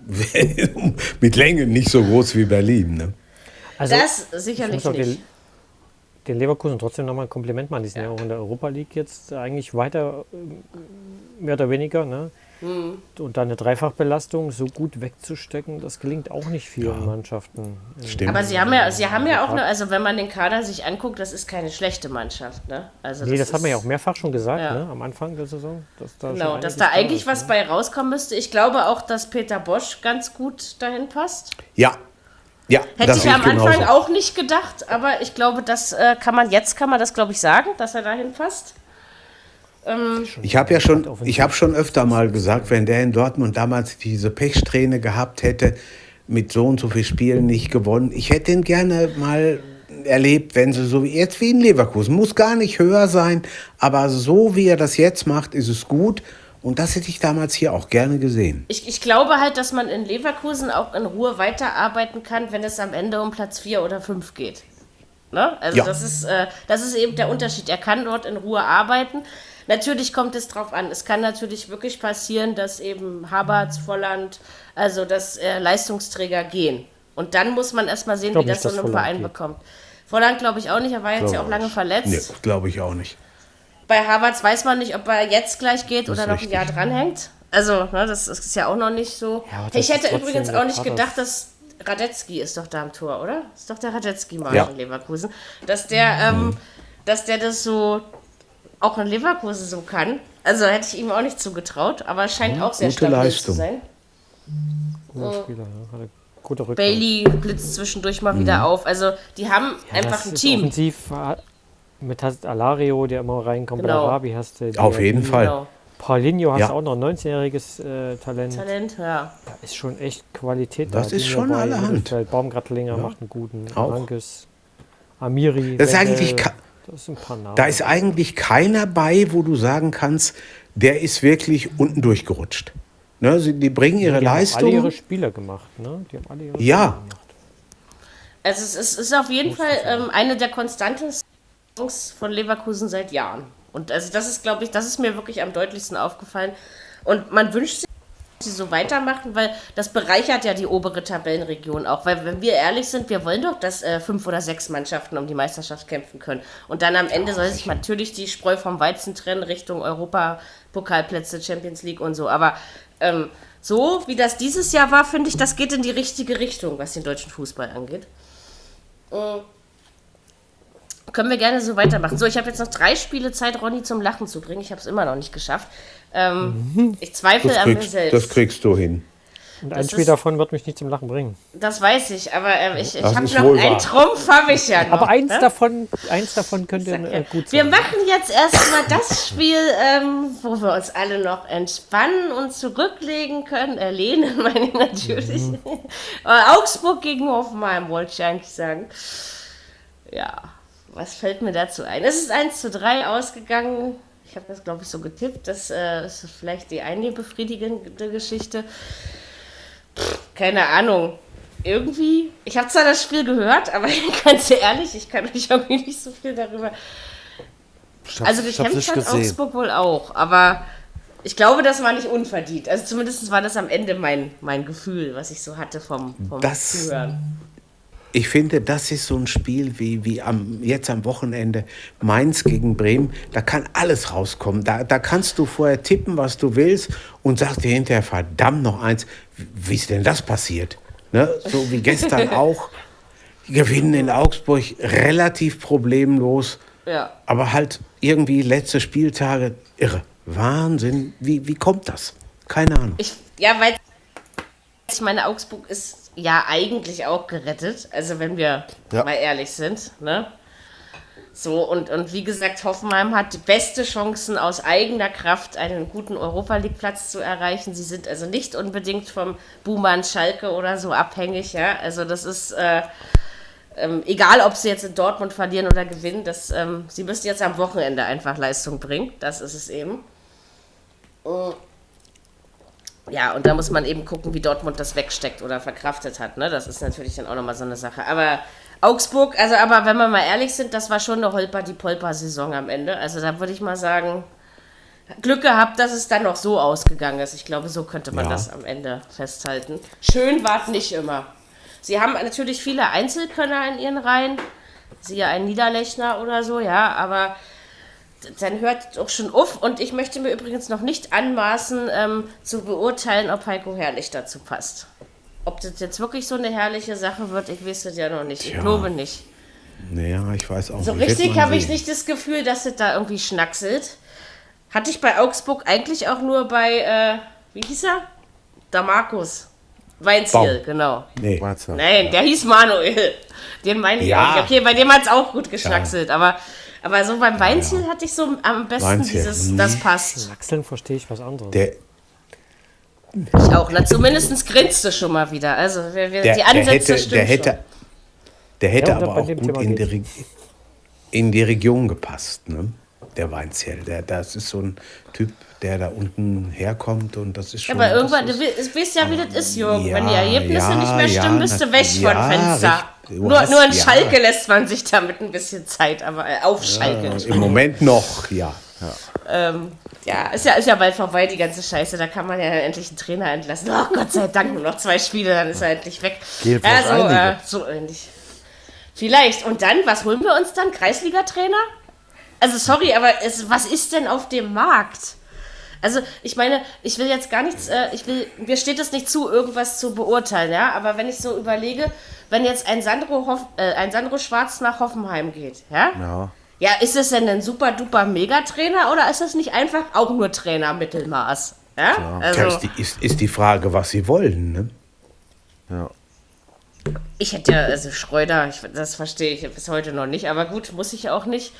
mit Länge nicht so groß wie Berlin. Ne? Also, Das ich sicherlich muss auch nicht. den, den Leverkusen trotzdem nochmal ein Kompliment machen. Die sind ja. auch in der Europa League jetzt eigentlich weiter, ähm, mehr oder weniger. Ne? Hm. Und da eine Dreifachbelastung so gut wegzustecken, das gelingt auch nicht vielen Mannschaften. Stimmt. Aber sie haben ja, sie haben ja auch, eine, also wenn man den Kader sich anguckt, das ist keine schlechte Mannschaft. Ne? Also Nee, das, hat man ja ist- auch mehrfach schon gesagt, Ja. ne? am Anfang der Saison. Dass da Genau, dass da eigentlich ist, was ne? bei rauskommen müsste. Ich glaube auch, dass Peter Bosch ganz gut dahin passt. Ja, ja, Hätte das ich sehe am Anfang genauso. auch nicht gedacht, aber ich glaube, das äh, kann man jetzt kann man das glaube ich sagen, dass er dahin passt. Ich habe ja schon, ich habe schon öfter mal gesagt, wenn der in Dortmund damals diese Pechsträhne gehabt hätte, mit so und so viel Spielen nicht gewonnen, ich hätte ihn gerne mal erlebt, wenn sie so wie jetzt wie in Leverkusen, muss gar nicht höher sein, aber so wie er das jetzt macht, ist es gut Und das hätte ich damals hier auch gerne gesehen. Ich, ich glaube halt, dass man in Leverkusen auch in Ruhe weiterarbeiten kann, wenn es am Ende um Platz 4 oder 5 geht. Ne? Also Ja. das, ist, äh, das ist eben der Unterschied. Er kann dort in Ruhe arbeiten. Natürlich kommt es drauf an. Es kann natürlich wirklich passieren, dass eben Haberts, Volland, also dass äh, Leistungsträger gehen. Und dann muss man erstmal sehen, wie das nicht, so Volland Verein geht. bekommt. Volland glaube ich auch nicht, er war jetzt ja auch lange verletzt. Nee, glaube ich auch nicht. Bei Havertz weiß man nicht, ob er jetzt gleich geht Das oder noch ein. Jahr dranhängt. Also, ne, das ist ja auch noch nicht so. Ja, ich hätte übrigens auch nicht gedacht, dass Radetzky ist doch da am Tor, oder? Ist doch der Radetzky mal Ja. in Leverkusen. Dass der, ähm, dass der das so auch in Leverkusen so kann. Also hätte ich ihm auch nicht zugetraut, aber es scheint auch sehr gute stabil Leistung. zu sein. Guter Spieler, ja. Hat er gute Rückhand. Bailey blitzt zwischendurch mal Mhm. wieder auf. Also die haben Ja, einfach das ein ist Team. Offensiv äh, mit hast Alario, der immer reinkommt. Genau. Bei Arabi hast du. Auf jeden Fall. Genau. Paulinho hast Ja. du auch noch ein 19-jähriges äh, Talent. Talent, ja. Da ist schon echt Qualität Das da. ist schon allerhand. Baumgartlinger macht einen guten. Auch. Rankes, Amiri. Das ist eigentlich ka- Das sind ein paar Namen. Da ist eigentlich keiner bei, wo du sagen kannst, der ist wirklich unten durchgerutscht. Ne, sie, die bringen ihre die haben auch Leistung. alle ihre Spiele gemacht. Ne? Die haben alle ihre Ja. Spiele gemacht. Also es ist, ist auf jeden Fall ähm, eine der konstantesten Songs von Leverkusen seit Jahren. Und also das ist, glaube ich, das ist mir wirklich am deutlichsten aufgefallen. Und man wünscht sich, sie so weitermachen, weil das bereichert ja die obere Tabellenregion auch. Weil wenn wir ehrlich sind, wir wollen doch, dass äh, fünf oder sechs Mannschaften um die Meisterschaft kämpfen können. Und dann am Ende soll sich natürlich die Spreu vom Weizen trennen Richtung Europa, Pokalplätze, Champions League und so. Aber ähm, so wie das dieses Jahr war, finde ich, das geht in die richtige Richtung, was den deutschen Fußball angeht. Äh, Können wir gerne so weitermachen. So, ich habe jetzt noch drei Spiele Zeit, Ronny zum Lachen zu bringen. Ich habe es immer noch nicht geschafft. Ähm, Ich zweifle Das an mir selbst. das kriegst du hin. Und Das ein Spiel ist- davon wird mich nicht zum Lachen bringen. Das weiß ich, aber äh, ich, ich Das habe noch einen. Trumpf, habe ich ja noch. Aber eins ne? davon, eins davon könnte äh, gut Wir sein. machen jetzt erstmal das Spiel, ähm, wo wir uns alle noch entspannen und zurücklegen können. Erlehnen meine ich natürlich. Mhm. Äh, Augsburg gegen Hoffenheim, wollte ich eigentlich sagen. Ja, was fällt mir dazu ein? Es ist 1 zu 3 ausgegangen. Ich habe das, glaube ich, so getippt. Das äh, ist vielleicht die eine befriedigende Geschichte. Pff, keine Ahnung. Irgendwie, ich habe zwar das Spiel gehört, aber ganz ehrlich, ich kann euch irgendwie nicht so viel darüber hab's- also gekämpft hat. Augsburg wohl auch, aber ich glaube, das war nicht unverdient. Also zumindest war das am Ende mein, mein Gefühl, was ich so hatte vom, vom Das- Zuhören. Ich finde, das ist so ein Spiel wie, wie am, jetzt am Wochenende Mainz gegen Bremen. Da kann alles rauskommen. Da, da kannst du vorher tippen, was du willst und sagst dir hinterher, verdammt noch eins, wie ist denn das passiert? Ne? So wie gestern auch. Die gewinnen in Augsburg relativ problemlos. Ja. Aber halt irgendwie letzte Spieltage irre. Wahnsinn. Wie, wie kommt das? Keine Ahnung. Ich, ja, weil ich meine, Augsburg ist ja eigentlich auch gerettet. Also wenn wir Ja. mal ehrlich sind, ne? So, und, und wie gesagt, Hoffenheim hat die beste Chancen aus eigener Kraft, einen guten Europa League-Platz zu erreichen. Sie sind also nicht unbedingt vom Buhmann Schalke oder so abhängig, ja. Also das ist äh, ähm, egal, ob sie jetzt in Dortmund verlieren oder gewinnen, das, ähm, sie müssen jetzt am Wochenende einfach Leistung bringen. Das ist es eben. Äh, ja, und da muss man eben gucken, wie Dortmund das wegsteckt oder verkraftet hat. Ne? Das ist natürlich dann auch nochmal so eine Sache. Aber Augsburg, also aber wenn wir mal ehrlich sind, das war schon eine holper die polper saison am Ende. Also da würde ich mal sagen, Glück gehabt, dass es dann noch so ausgegangen ist. Ich glaube, so könnte man Ja. das am Ende festhalten. Schön war es nicht immer. Sie haben natürlich viele Einzelkönner in ihren Reihen. Siehe ein Niederlechner oder so, ja, aber dann hört doch schon auf. Und ich möchte mir übrigens noch nicht anmaßen, ähm, zu beurteilen, ob Heiko Herrlich dazu passt. Ob das jetzt wirklich so eine herrliche Sache wird, ich weiß es ja noch nicht. Ich Tja. glaube nicht. Naja, ich weiß auch So nicht. Wird richtig habe ich nicht das Gefühl, dass es da irgendwie schnackselt. Hatte ich bei Augsburg eigentlich auch nur bei, äh, wie hieß er? Da Markus. Weinziel, Baum. genau. Nee. Nein, der hieß Manuel. Den meine ich Ja. auch nicht. Okay, bei dem hat es auch gut geschnackselt. Aber, aber so beim Weinziel hatte ich so am besten Weinziel, dieses, das passt. Wachseln verstehe ich was anderes. Der, Ich auch. Na, zumindest grinste schon mal wieder. Also wir, wir, der, die der Ansätze hätte, stimmen der hätte, schon. der hätte Ja, aber auch gut in die, in die Region gepasst, ne? Der Weinzell. Der, das ist so ein Typ, der da unten herkommt und das ist Ja, schon. aber irgendwann, du ist, wi- weißt ja, wie das ist, Jürgen. ja, Wenn die Ergebnisse ja, nicht mehr ja, stimmen, bist du weg ja, vom Fenster. richtig. Nur, hast- nur in ja. Schalke lässt man sich damit ein bisschen Zeit, aber äh, auf Schalke. Im Moment noch, ja. Ähm, ja, ist ja, ist ja bald vorbei, die ganze Scheiße. Da kann man ja endlich einen Trainer entlassen. Oh Gott sei Dank, nur noch zwei Spiele, dann ist er endlich weg. Gehen ja, fast so, äh, so ähnlich. Vielleicht. Und dann, was holen wir uns dann? Kreisliga-Trainer? Also, sorry, aber es, was ist denn auf dem Markt? Also, ich meine, ich will jetzt gar nichts, äh, ich will, mir steht es nicht zu, irgendwas zu beurteilen, ja, aber wenn ich so überlege, wenn jetzt ein Sandro, Hoff, äh, ein Sandro Schwarz nach Hoffenheim geht, ja, Ja. ja, ist es denn ein super duper Megatrainer oder ist das nicht einfach auch nur Trainer Mittelmaß? Ja, Ja, also ist, die, ist, ist die Frage, was sie wollen. Ne? Ja. ich hätte ja, also Schreuder, ich, das verstehe ich bis heute noch nicht, aber gut, muss ich auch nicht.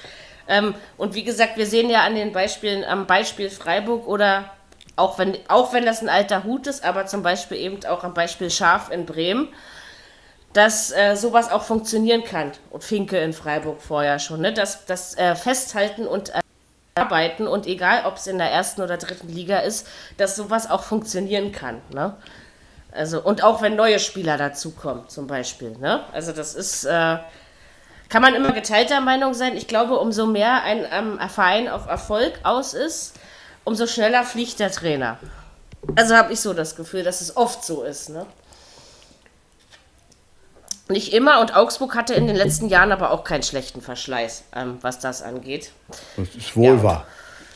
Ähm, und wie gesagt, wir sehen ja an den Beispielen, am Beispiel Freiburg oder auch wenn, auch wenn das ein alter Hut ist, aber zum Beispiel eben auch am Beispiel Schaf in Bremen, dass äh, sowas auch funktionieren kann. Und Finke in Freiburg vorher schon, ne? dass das äh, Festhalten und äh, Arbeiten und egal, ob es in der ersten oder dritten Liga ist, dass sowas auch funktionieren kann. Ne? Also, und auch wenn neue Spieler dazukommen, zum Beispiel. Ne? Also, das ist, äh, kann man immer geteilter Meinung sein. Ich glaube, umso mehr ein ähm, Verein auf Erfolg aus ist, umso schneller fliegt der Trainer. Also habe ich so das Gefühl, dass es oft so ist. Ne? Nicht immer und Augsburg hatte in den letzten Jahren aber auch keinen schlechten Verschleiß, ähm, was das angeht. Das ist wohl Ja. wahr.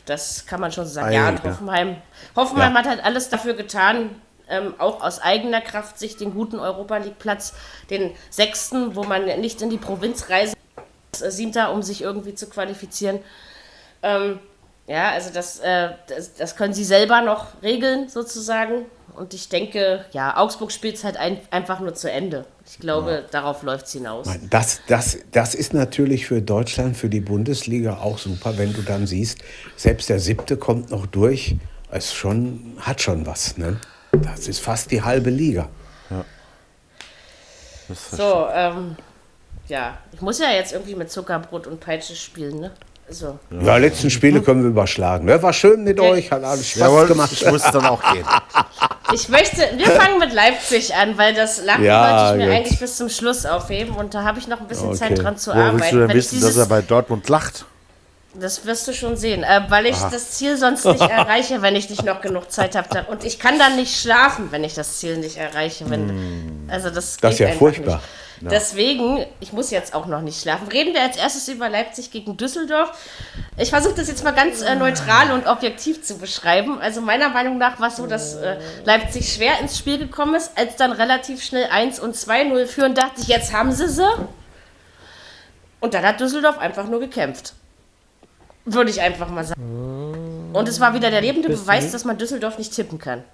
Das kann man schon sagen. Ja, und Einige. Hoffenheim, Hoffenheim Ja. hat halt alles dafür getan, ähm, auch aus eigener Kraft sich den guten Europa League Platz, den sechsten, wo man nicht in die Provinz reisen siebter, um sich irgendwie zu qualifizieren. Ähm, ja, also das, äh, das, das können sie selber noch regeln, sozusagen. Und ich denke, ja, Augsburg spielt es halt ein, einfach nur zu Ende. Ich glaube, darauf läuft es hinaus. Das, das, das ist natürlich für Deutschland, für die Bundesliga auch super, wenn du dann siehst, selbst der siebte kommt noch durch. Es schon, hat schon was. Ne? Das ist fast die halbe Liga. Ist So, ähm, ja, ich muss ja jetzt irgendwie mit Zuckerbrot und Peitsche spielen, ne? So. Ja, letzten Spiele können wir überschlagen. Ne? War schön mit euch, hat alles Spaß Jawohl, gemacht. ich muss dann auch gehen. Ich möchte, wir fangen mit Leipzig an, weil das Lachen Ja, wollte ich mir gut. eigentlich bis zum Schluss aufheben und da habe ich noch ein bisschen Okay. Zeit dran zu Wo willst arbeiten. du denn wissen, dass er bei Dortmund lacht? Das wirst du schon sehen, äh, weil ich das Ziel sonst nicht erreiche, wenn ich nicht noch genug Zeit habe. Und ich kann dann nicht schlafen, wenn ich das Ziel nicht erreiche. Wenn, also das, Das ist ja furchtbar. Nicht. Deswegen, ich muss jetzt auch noch nicht schlafen. Reden wir als erstes über Leipzig gegen Düsseldorf. Ich versuche das jetzt mal ganz äh, neutral und objektiv zu beschreiben. Also meiner Meinung nach war es so, dass äh, Leipzig schwer ins Spiel gekommen ist, als dann relativ schnell 1 und 2-0 führen, dachte ich, jetzt haben sie sie. Und dann hat Düsseldorf einfach nur gekämpft. Würde ich einfach mal sagen. Und es war wieder der lebende Bist du Beweis, dass man Düsseldorf nicht tippen kann.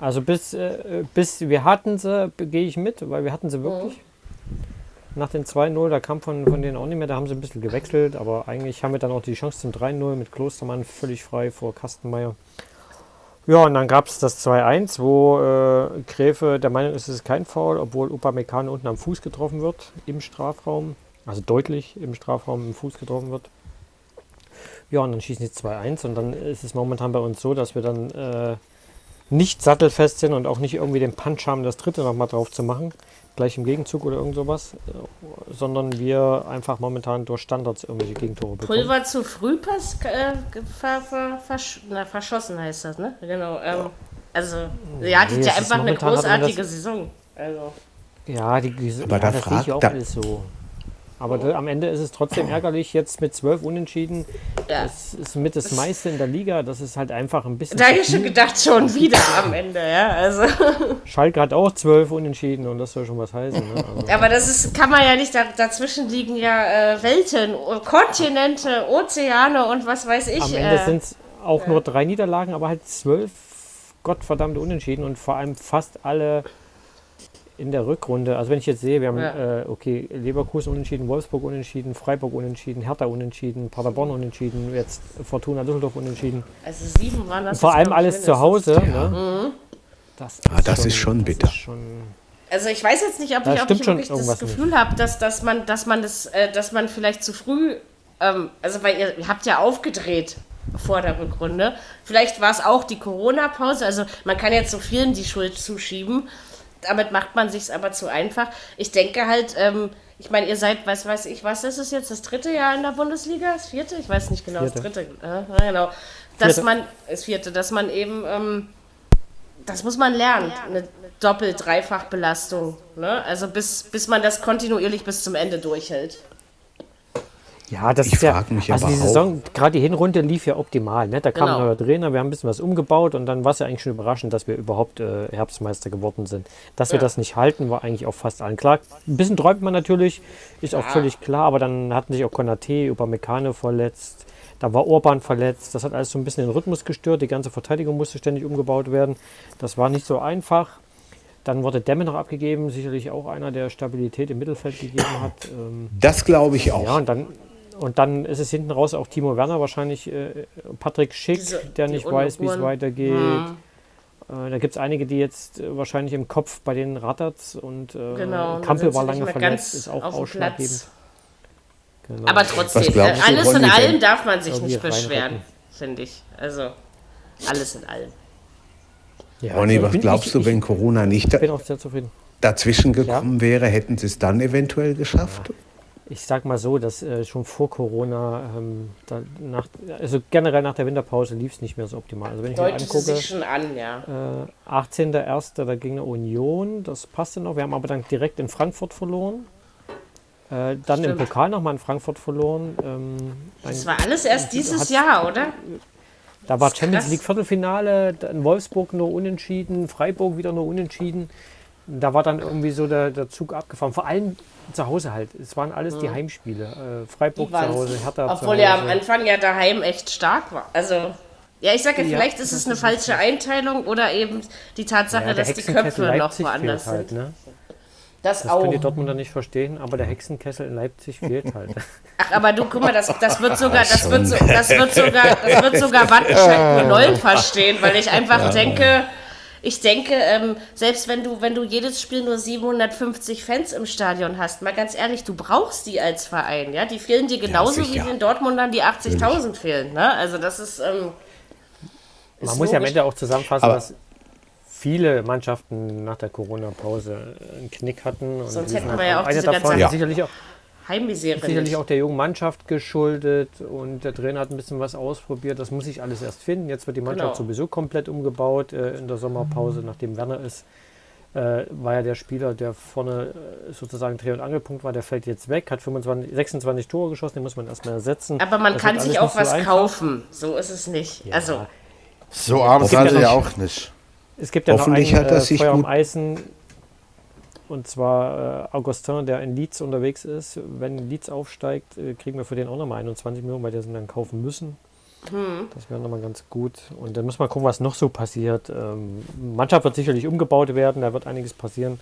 Also bis, äh, bis wir hatten sie, gehe ich mit, weil wir hatten sie wirklich. Nach den 2-0, da kam von, von denen auch nicht mehr, da haben sie ein bisschen gewechselt, aber eigentlich haben wir dann auch die Chance zum 3-0 mit Klostermann völlig frei vor Kastenmeier. Ja, und dann gab es das 2-1, wo äh, Gräfe der Meinung ist, es ist kein Foul, obwohl Upamecano unten am Fuß getroffen wird, im Strafraum. Also deutlich im Strafraum im Fuß getroffen wird. Ja, und dann schießen die 2-1 und dann ist es momentan bei uns so, dass wir dann äh, nicht sattelfest sind und auch nicht irgendwie den Punch haben, das dritte nochmal drauf zu machen, gleich im Gegenzug oder irgend sowas, äh, sondern wir einfach momentan durch Standards irgendwelche Gegentore bekommen. Pulver zu früh pass, äh, ver, ver, versch, na, verschossen heißt das, ne? Genau. Ähm, also, ja, die Nee, hat ja einfach eine großartige das- Saison. Also, Ja, die, die, Aber ja, da das sehe fragt- ich auch da- alles so. Aber da, am Ende ist es trotzdem ärgerlich, jetzt mit zwölf Unentschieden. ja. Das ist mit das meiste in der Liga. Das ist halt einfach ein bisschen. Da habe zu ich schon gedacht, schon wieder am Ende, ja. Also, Schalke hat auch zwölf Unentschieden und das soll schon was heißen. Ne? Also, aber das ist, kann man ja nicht, da, dazwischen liegen ja äh, Welten, Kontinente, Ozeane und was weiß ich. am Ende äh, sind es auch nur drei Niederlagen, aber halt zwölf gottverdammte Unentschieden und vor allem fast alle in der Rückrunde. Also wenn ich jetzt sehe, wir haben Ja. äh, okay Leverkusen unentschieden, Wolfsburg unentschieden, Freiburg unentschieden, Hertha unentschieden, Paderborn unentschieden, jetzt Fortuna Düsseldorf unentschieden. also sieben waren das. Vor allem alles zu. Hause. Ne? Das, ist Ah, das ist schon bitter. Das ist schon, Also ich weiß jetzt nicht, ob Da ich, ob ich schon wirklich das Gefühl habe, dass, dass man, dass man das, äh, dass man vielleicht zu früh, ähm, also weil ihr, ihr habt ja aufgedreht vor der Rückrunde. Vielleicht war es auch die Corona-Pause. Also man kann jetzt so vielen die Schuld zuschieben. Damit macht man sich aber zu einfach. Ich denke halt, ähm, ich meine, ihr seid, was weiß ich, was ist es jetzt, das dritte Jahr in der Bundesliga? Das vierte? Ich weiß nicht genau, Vierte. das dritte. Äh, ja, genau. Dass Vierte. man, das vierte, dass man eben, ähm, das muss man lernen, eine Doppel-, Dreifach-Belastung. Ne? Also bis, bis man das kontinuierlich bis zum Ende durchhält. Ja, das Ich ist ja, frag mich also aber die auch- Saison, gerade die Hinrunde lief ja optimal. Ne? Da kam Genau. ein neuer Trainer, wir haben ein bisschen was umgebaut und dann war es ja eigentlich schon überraschend, dass wir überhaupt äh, Herbstmeister geworden sind. Dass wir Ja. das nicht halten, war eigentlich auch fast allen klar. Ein bisschen träumt man natürlich, ist auch völlig klar, aber dann hatten sich auch Konate, Upamecano verletzt, da war Orban verletzt, das hat alles so ein bisschen den Rhythmus gestört, die ganze Verteidigung musste ständig umgebaut werden. Das war nicht so einfach. Dann wurde Demme noch abgegeben, sicherlich auch einer, der Stabilität im Mittelfeld gegeben hat. Ähm, Das glaube ich auch. ja, und dann, und dann ist es hinten raus auch Timo Werner wahrscheinlich, äh, Patrick Schick, Diese- der nicht weiß, wie es weitergeht. Hm. Äh, da gibt es einige, die jetzt äh, wahrscheinlich im Kopf bei denen rattert's und äh, Genau. Kampel war lange verletzt, ganz ist auch ausschlaggebend. Genau. Aber trotzdem, äh, alles in allem darf man sich nicht beschweren, finde ich. Also, alles in allem. ja, Ronny, ich was glaubst ich, du, wenn Corona nicht da, Ich dazwischen gekommen wäre, hätten sie es dann eventuell geschafft? Ich sag mal so, dass äh, schon vor Corona, ähm, da nach, also generell nach der Winterpause lief es nicht mehr so optimal. Also wenn ich mir Deutete angucke, sich schon an, ja. Äh, 18.01. da ging eine Union, das passte noch. Wir haben aber dann direkt in Frankfurt verloren. Äh, dann im Stimmt. Pokal nochmal in Frankfurt verloren. Ähm, Das war alles erst dieses Jahr, oder? da war Champions krass. League Viertelfinale, dann Wolfsburg nur unentschieden, Freiburg wieder nur unentschieden. Da war dann irgendwie so der, der Zug abgefahren. Vor allem zu Hause halt. Es waren alles die Heimspiele. Äh, Freiburg Die zu. Hause, Hertha zu Obwohl Hause. er am Anfang ja daheim echt stark war. Also, ja, ich sage, Ja, vielleicht ist es eine falsche Einteilung oder eben die Tatsache, ja, dass die Köpfe noch Leipzig woanders fehlt halt, sind. ne? Das, Das auch. können die Dortmunder nicht verstehen, aber der Hexenkessel in Leipzig fehlt halt. Ach, aber du, guck mal, das, das wird sogar, das wird, so, das wird sogar, das wird sogar Wattenscheid 09 verstehen, weil ich einfach denke, ich denke, ähm, selbst wenn du, wenn du jedes Spiel nur 750 Fans im Stadion hast, mal ganz ehrlich, du brauchst die als Verein, ja? Die fehlen dir genauso wie sicher. den Dortmundern die 80.000 fehlen, ne? Also das ist, ähm, ist Man muss ja am. Ende auch zusammenfassen, Aber- dass viele Mannschaften nach der Corona-Pause einen Knick hatten. Und Sonst hätten halt wir ja auch diese davon ganze Ja. sicherlich, auch, Heimmisere. sicherlich auch der jungen Mannschaft geschuldet und der Trainer hat ein bisschen was ausprobiert. Das muss ich alles erst finden. Jetzt wird die Mannschaft Genau. sowieso komplett umgebaut äh, in der Sommerpause, nachdem Werner ist. Äh, war ja der Spieler, der vorne äh, sozusagen Dreh- und Angelpunkt war, der fällt jetzt weg, hat 25, 26 Tore geschossen, den muss man erstmal ersetzen. Aber man Das kann sich auch was so einfach. kaufen. So ist es nicht. Also, So arm Es sind sie ja ja auch nicht. Es gibt ja noch einen hat er äh, Feuer am Eisen, und zwar äh, Augustin, der in Leeds unterwegs ist. Wenn Leeds aufsteigt, äh, kriegen wir für den auch nochmal 21 Millionen, weil wir den dann kaufen müssen. Hm. Das wäre nochmal ganz gut. Und dann muss man gucken, was noch so passiert. Ähm, Mannschaft wird sicherlich umgebaut werden, da wird einiges passieren.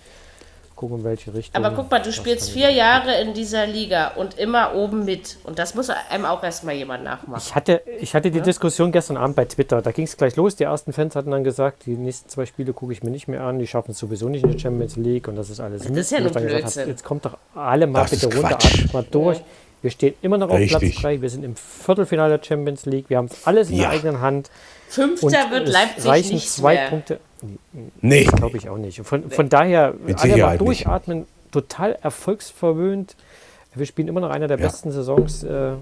Gucken, in welche Richtung. aber guck mal, du Das spielst vier Jahre in dieser Liga und immer oben mit. Und das muss einem auch erstmal jemand nachmachen. Ich hatte, ich hatte die Diskussion gestern Abend bei Twitter. Da ging es gleich los. Die ersten Fans hatten dann gesagt, die nächsten zwei Spiele gucke ich mir nicht mehr an. Die schaffen es sowieso nicht in der Champions League und das ist alles ist Mist. ja nur gesagt Blödsinn. hab, Jetzt kommt doch alle mal Das bitte ist runter, atmet mal durch. Wir stehen immer noch auf Platz Richtig. 3. Wir sind im Viertelfinale der Champions League. Wir haben es alles in Ja. der eigenen Hand. Fünfter Und wird es Leipzig reichen nicht zwei mehr. Punkte. Nee. Glaube ich auch nicht. Von, von daher, mal Sicherheit nicht. durchatmen, total erfolgsverwöhnt. Wir spielen immer noch einer der Ja. besten Saisons. Äh,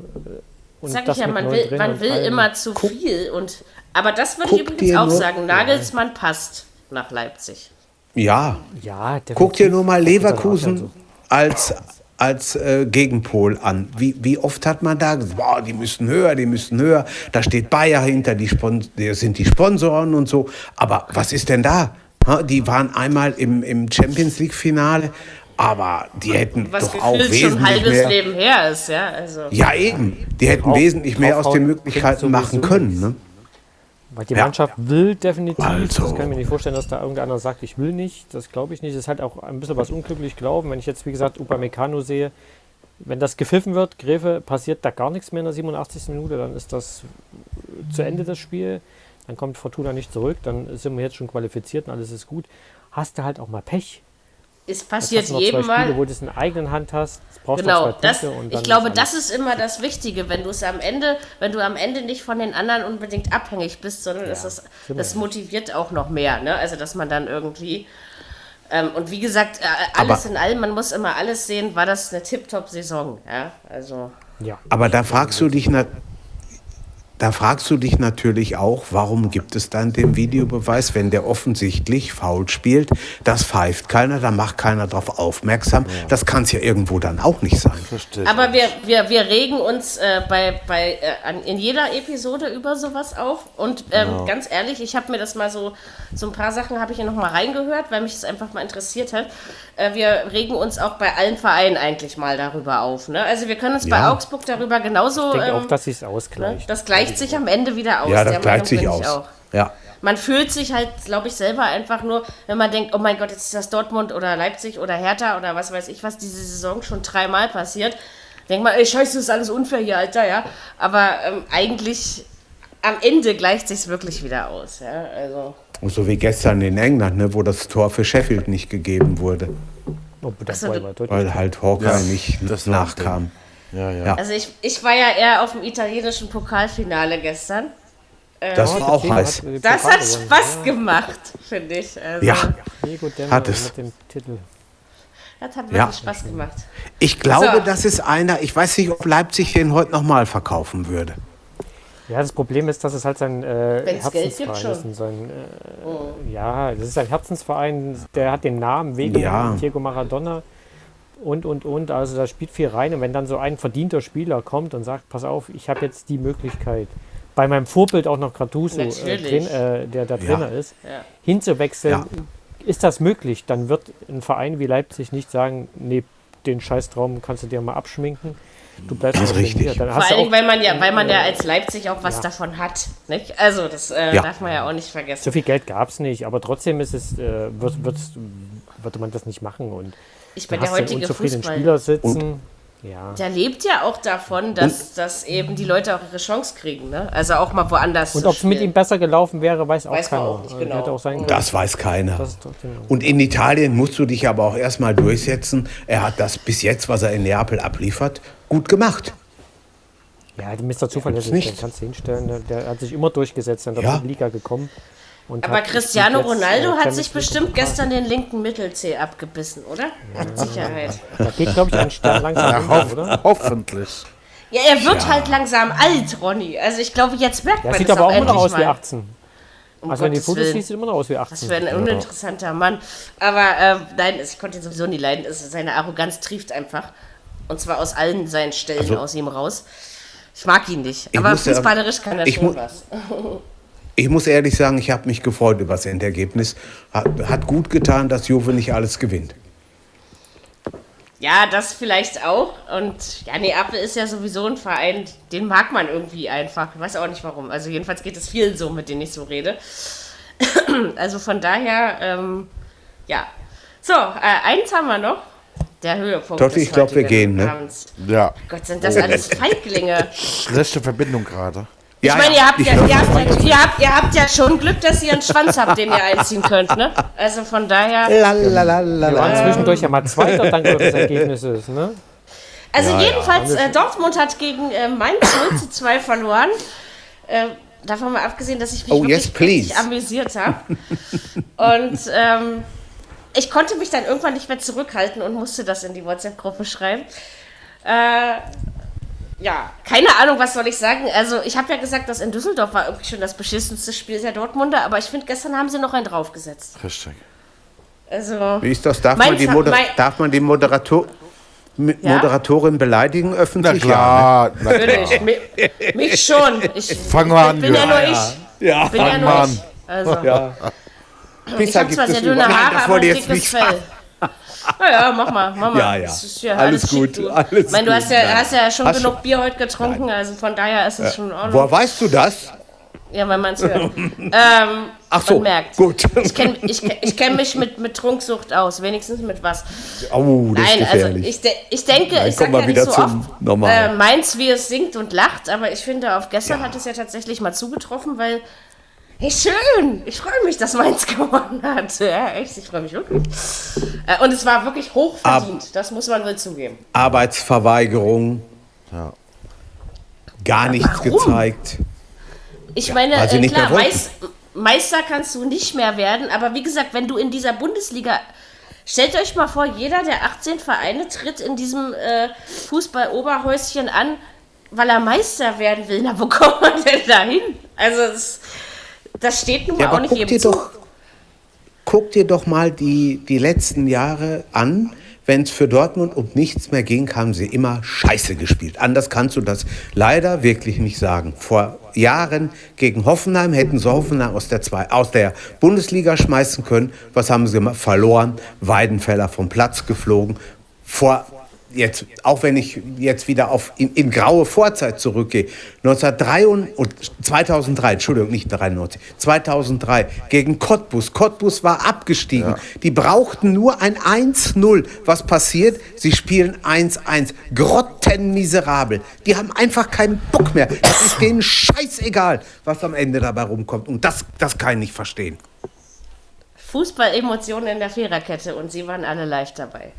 und Sag ich ja, man will, man will immer zu viel. Und, aber das würde ich guck übrigens auch nur- sagen. Nagelsmann passt nach Leipzig. Ja, Ja, guck dir nur mal. Leverkusen als, als äh, Gegenpol an. Wie, wie oft hat man da gesagt, boah, die müssen höher, die müssen höher. Da steht Bayer hinter, die Spon sind die Sponsoren und so. Aber was ist denn da? Ha, Die waren einmal im, im Champions League-Finale, aber die hätten Was doch auch gefühlt schon ein wesentlich halbes mehr. Leben her ist, ja. Also. Ja, eben. Die hätten Drauf- wesentlich mehr aus den Möglichkeiten machen können. Ne? Weil die Ja. Mannschaft will definitiv. Also. Das kann ich mir nicht vorstellen, dass da irgendeiner sagt, ich will nicht. Das glaube ich nicht. Das ist halt auch ein bisschen was unglücklich glauben. Wenn ich jetzt, wie gesagt, Upamecano sehe, wenn das gepfiffen wird, Gräfe, passiert da gar nichts mehr in der 87. Minute, dann ist das zu Ende das Spiel. Dann kommt Fortuna nicht zurück, dann sind wir jetzt schon qualifiziert und alles ist gut. Hast du halt auch mal Pech. Es passiert jedem zwei Spiele, Mal. wo du es in der eigenen Hand hast. Brauchst du Genau, das, Punkte und dann ich glaube, ist das ist immer das Wichtige, wenn du es am Ende, wenn du am Ende nicht von den anderen unbedingt abhängig bist, sondern das, ist, das motiviert auch noch mehr, ne? Also dass man dann irgendwie ähm, und wie gesagt, äh, alles Aber- in allem, man muss immer alles sehen, war das eine Tip-Top-Saison, ja? Also Ja. Aber da fragst du dich, na, da fragst du dich natürlich auch, warum gibt es dann den Videobeweis, wenn der offensichtlich faul spielt? Das pfeift keiner, da macht keiner darauf aufmerksam. Das kann es ja irgendwo dann auch nicht sein. Verstehe. Aber wir, wir, wir regen uns äh, bei, bei, äh, an, in jeder Episode über sowas auf. Und ähm, ganz ehrlich, ich habe mir das mal so, so ein paar Sachen habe ich hier noch mal reingehört, weil mich das einfach mal interessiert hat. Äh, wir regen uns auch bei allen Vereinen eigentlich mal darüber auf. Ne? Also wir können uns bei Ja. Augsburg darüber genauso. Ich denke auch, ähm, dass sich es ne? ausgleicht. Das gleicht sich am Ende wieder aus. Ja, das gleicht sich aus. auch. Ja. Man fühlt sich halt, glaube ich, selber einfach nur, wenn man denkt, oh mein Gott, jetzt ist das Dortmund oder Leipzig oder Hertha oder was weiß ich was, diese Saison schon dreimal passiert. Denkt man, ey, scheiße, das ist alles unfair hier, Alter, ja. Aber ähm, eigentlich am Ende gleicht sich's wirklich wieder aus, ja. Also. Und so wie gestern in England, ne, wo das Tor für Sheffield nicht gegeben wurde, Oh, das Ach so, war du- aber deutlich. weil halt Hawkeye Ja, nicht das nachkam. ja, ja. Also ich, ich war ja eher auf dem italienischen Pokalfinale gestern. Das Ja, war der auch heiß. Das hat. Spaß gemacht, finde ich. Also, Ja, Hat es. mit dem Titel. Das hat wirklich Ja. Spaß gemacht. ich glaube, So. das ist einer, ich weiß nicht, ob Leipzig den heute nochmal verkaufen würde. Ja, das Problem ist, dass es halt sein äh, Wenn's Geld gibt, Herzensverein ist. Und sein, äh, Ja, das ist ein Herzensverein, der hat den Namen wegen Ja. Diego Maradona und, und, und. Also da spielt viel rein. Und wenn dann so ein verdienter Spieler kommt und sagt, pass auf, ich habe jetzt die Möglichkeit, bei meinem Vorbild auch noch Gattuso, äh, äh, der der Trainer ist, Ja. hinzuwechseln, Ja. ist das möglich, dann wird ein Verein wie Leipzig nicht sagen, nee, den Scheißtraum kannst du dir mal abschminken. Du bleibst Das ist richtig. Hier. Dann Vor allen Dingen, auch weil man ja, weil man ja als Leipzig auch was Ja. davon hat. Nicht? Also, das äh, Ja. darf man ja auch nicht vergessen. So viel Geld gab es nicht, aber trotzdem ist es, äh, wird, wird, würde man das nicht machen. Und Ich bin der heutige Fußball. Spieler sitzen. ja. Der lebt ja auch davon, dass, dass eben die Leute auch ihre Chance kriegen. Ne? Also auch mal woanders Und ob es mit ihm besser gelaufen wäre, weiß auch Weiß keiner. auch nicht Äh, genau. Auch. Das weiß keiner. Das Und in Italien musst du dich aber auch erstmal durchsetzen. Er hat das bis jetzt, was er in Neapel abliefert, gut gemacht. ja, der Mr. Zuverlässig, nicht. den kannst du hinstellen. Der, der hat sich immer durchgesetzt, in der Ja. dritten Liga gekommen. Und Aber Cristiano jetzt, äh, Ronaldo hat sich League bestimmt gestern den linken Mittelzeh abgebissen, oder? Mit Sicherheit. Da geht, glaube ich, ein Stern langsam Ja, runter, oder? hoffentlich. Ja, er wird halt langsam alt, Ronny. Also ich glaube, jetzt merkt Der man sieht das aber auch immer noch aus wie mal. 18. Um Also wenn die Fotos siehst, sieht immer noch aus wie Das 18. wäre ein uninteressanter Mann. Aber ähm, nein, ich konnte ihn sowieso nie leiden. Es- Seine Arroganz trieft einfach. Und zwar aus allen seinen Stellen Also- aus ihm raus. Ich mag ihn nicht. Ich Aber muss ja- fußballerisch kann er schon was. Ich muss ehrlich sagen, ich habe mich gefreut über das Endergebnis. Hat, hat gut getan, dass Juve nicht alles gewinnt. Ja, das vielleicht auch. Und ja, Neapel ist ja sowieso ein Verein, den mag man irgendwie einfach. Ich weiß auch nicht warum. Also jedenfalls geht es vielen so, mit denen ich so rede. also von daher, ähm, ja. So, äh, eins haben wir noch. Der Höhepunkt. Totti, des ich glaub, wir gehen, ne? Abends. Ja, Gott, sind das alles Feiglinge. schlechte Verbindung gerade. Ich Ja, meine, ja, ihr, habt ja, ihr, habt ja, ihr, habt, ihr habt ja schon Glück, dass ihr einen Schwanz habt, den ihr einziehen könnt, ne? Also von daher. Wir waren zwischendurch ja mal Zweiter dank eures Ergebnisses. Ne? Also Ja, jedenfalls, äh, Dortmund hat gegen äh, Mainz 0 zu 2 verloren. Äh, davon mal abgesehen, dass ich mich Oh, wirklich yes, amüsiert habe. Und ähm, ich konnte mich dann irgendwann nicht mehr zurückhalten und musste das in die WhatsApp-Gruppe schreiben. Äh, ja, keine Ahnung, was soll ich sagen. Also, ich habe ja gesagt, dass in Düsseldorf war irgendwie schon das beschissenste Spiel der Dortmunder, aber ich finde, gestern haben sie noch einen draufgesetzt. Richtig. Also, Wie ist das? Darf, man die, Moder darf man die Moderator Ja? Moderatorin beleidigen Na öffentlich? klar, na natürlich, klar. mi- mich schon. Ich, Fang mal an, bin ja Jörg. nur ich. Ja, Bin ja Fang nur mal ich. an. Also, ja. Ich Pizza habe zwar sehr es dünne. Nein, Haare, das aber ein wollte ich jetzt dickes nicht Fell. Naja, mach mal, mach mal. Ja, ja. Ja Alles schick, gut, du. alles ich meine, du hast ja, Nein. hast ja schon Hast genug schon- Bier heute getrunken, also von daher ist es schon in Ordnung. Woher weißt du das? Ja, wenn man es hört. ähm, Ach so, merkt. gut. Ich kenne ich, kenn- ich kenn mich mit, mit Trunksucht aus, wenigstens mit was. Oh, das Nein, ist also gefährlich. ich, de ich denke, Nein, ich komm sag mal ja nicht wieder so zum oft, äh, meins, wie es singt und lacht, aber ich finde, auf gestern hat es ja tatsächlich mal zugetroffen, weil, hey, schön, ich freue mich, dass meins gewonnen hat. Ja, echt, ich freue mich wirklich. Äh, und es war wirklich hochverdient, das muss man wohl zugeben. Arbeitsverweigerung, Ja. gar nichts gezeigt. Ich Ja, meine, sie äh, nicht klar. Meis- Meister kannst du nicht mehr werden, aber wie gesagt, wenn du in dieser Bundesliga. Stellt euch mal vor, jeder der 18 Vereine tritt in diesem äh, Fußball-Oberhäuschen an, weil er Meister werden will. Na, wo kommt man denn da hin? Also, das, das steht nun mal Ja, auch nicht jedem zu. doch, guck dir doch mal die, die letzten Jahre an. Wenn es für Dortmund um nichts mehr ging, haben sie immer Scheiße gespielt. Anders kannst du das leider wirklich nicht sagen. Vor Jahren gegen Hoffenheim hätten sie Hoffenheim aus der, zwei, aus der Bundesliga schmeißen können. Was haben sie gemacht? Verloren. Weidenfeller vom Platz geflogen. Vor jetzt, auch wenn ich jetzt wieder auf in, in graue Vorzeit zurückgehe, 1903 und, und 2003, Entschuldigung, nicht 93, 2003 gegen Cottbus. Cottbus war abgestiegen. Die brauchten nur ein 1-0. Was passiert? Sie spielen 1-1. Grottenmiserabel. Die haben einfach keinen Bock mehr. Das ist denen scheißegal, was am Ende dabei rumkommt. Und das, das kann ich nicht verstehen. Fußball-Emotionen in der Viererkette und sie waren alle live dabei.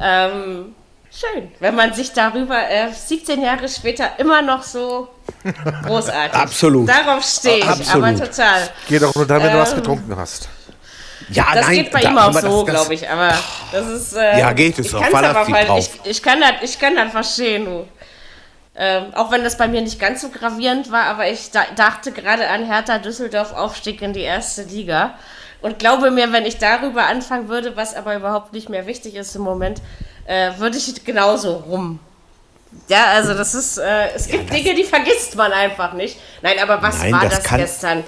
Ähm, schön, wenn man sich darüber äh, 17 Jahre später immer noch so großartig. Absolut. Darauf stehe ich, Absolut. aber total. Geht auch nur dann, wenn du was Ähm, getrunken hast. Ja, Das nein, geht bei da- ihm auch aber so, glaube ich. Aber das ist. Äh, Ja, geht es ich auch. aber drauf. Ich, ich, kann das, ich kann das verstehen, du. Ähm, auch wenn das bei mir nicht ganz so gravierend war, aber ich da, dachte gerade an Hertha Düsseldorf Aufstieg in die erste Liga. Und glaube mir, wenn ich darüber anfangen würde, was aber überhaupt nicht mehr wichtig ist im Moment, äh, würde ich genauso rum. Ja, also das ist, äh, es gibt Dinge, die vergisst man einfach nicht. Nein, aber was Nein, war das das, kann- gestern?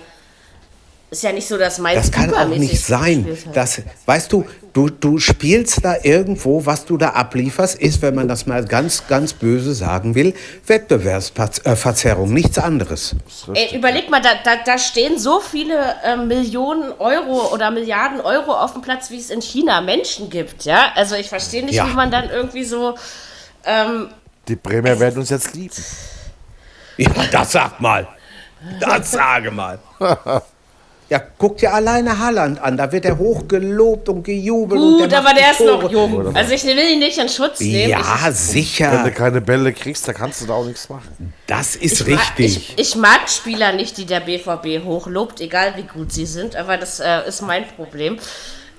Ist ja nicht so, dass Mainz Das kann auch nicht sein. Das, weißt du, du, du spielst da irgendwo, was du da ablieferst, ist, wenn man das mal ganz, ganz böse sagen will, Wettbewerbsverzerrung, nichts anderes. Ey, überleg mal, da, da, da stehen so viele äh, Millionen Euro oder Milliarden Euro auf dem Platz, wie es in China Menschen gibt, ja? Also ich verstehe nicht, Ja. wie man dann irgendwie so. Ähm, Die Bremer werden uns jetzt lieben. Ja, das sag mal. Das sage mal. Ja, guck dir alleine Halland an. Da wird er hochgelobt und gejubelt. und gut, der aber der ist noch jung. Also ich will ihn nicht in Schutz nehmen. Ja, ich, Wenn sicher. du keine Bälle kriegst, dann kannst du da auch nichts machen. Das ist ich, mag- richtig. ich, ich mag Spieler nicht, die der BVB hochlobt, egal wie gut sie sind, aber das äh, ist mein Problem.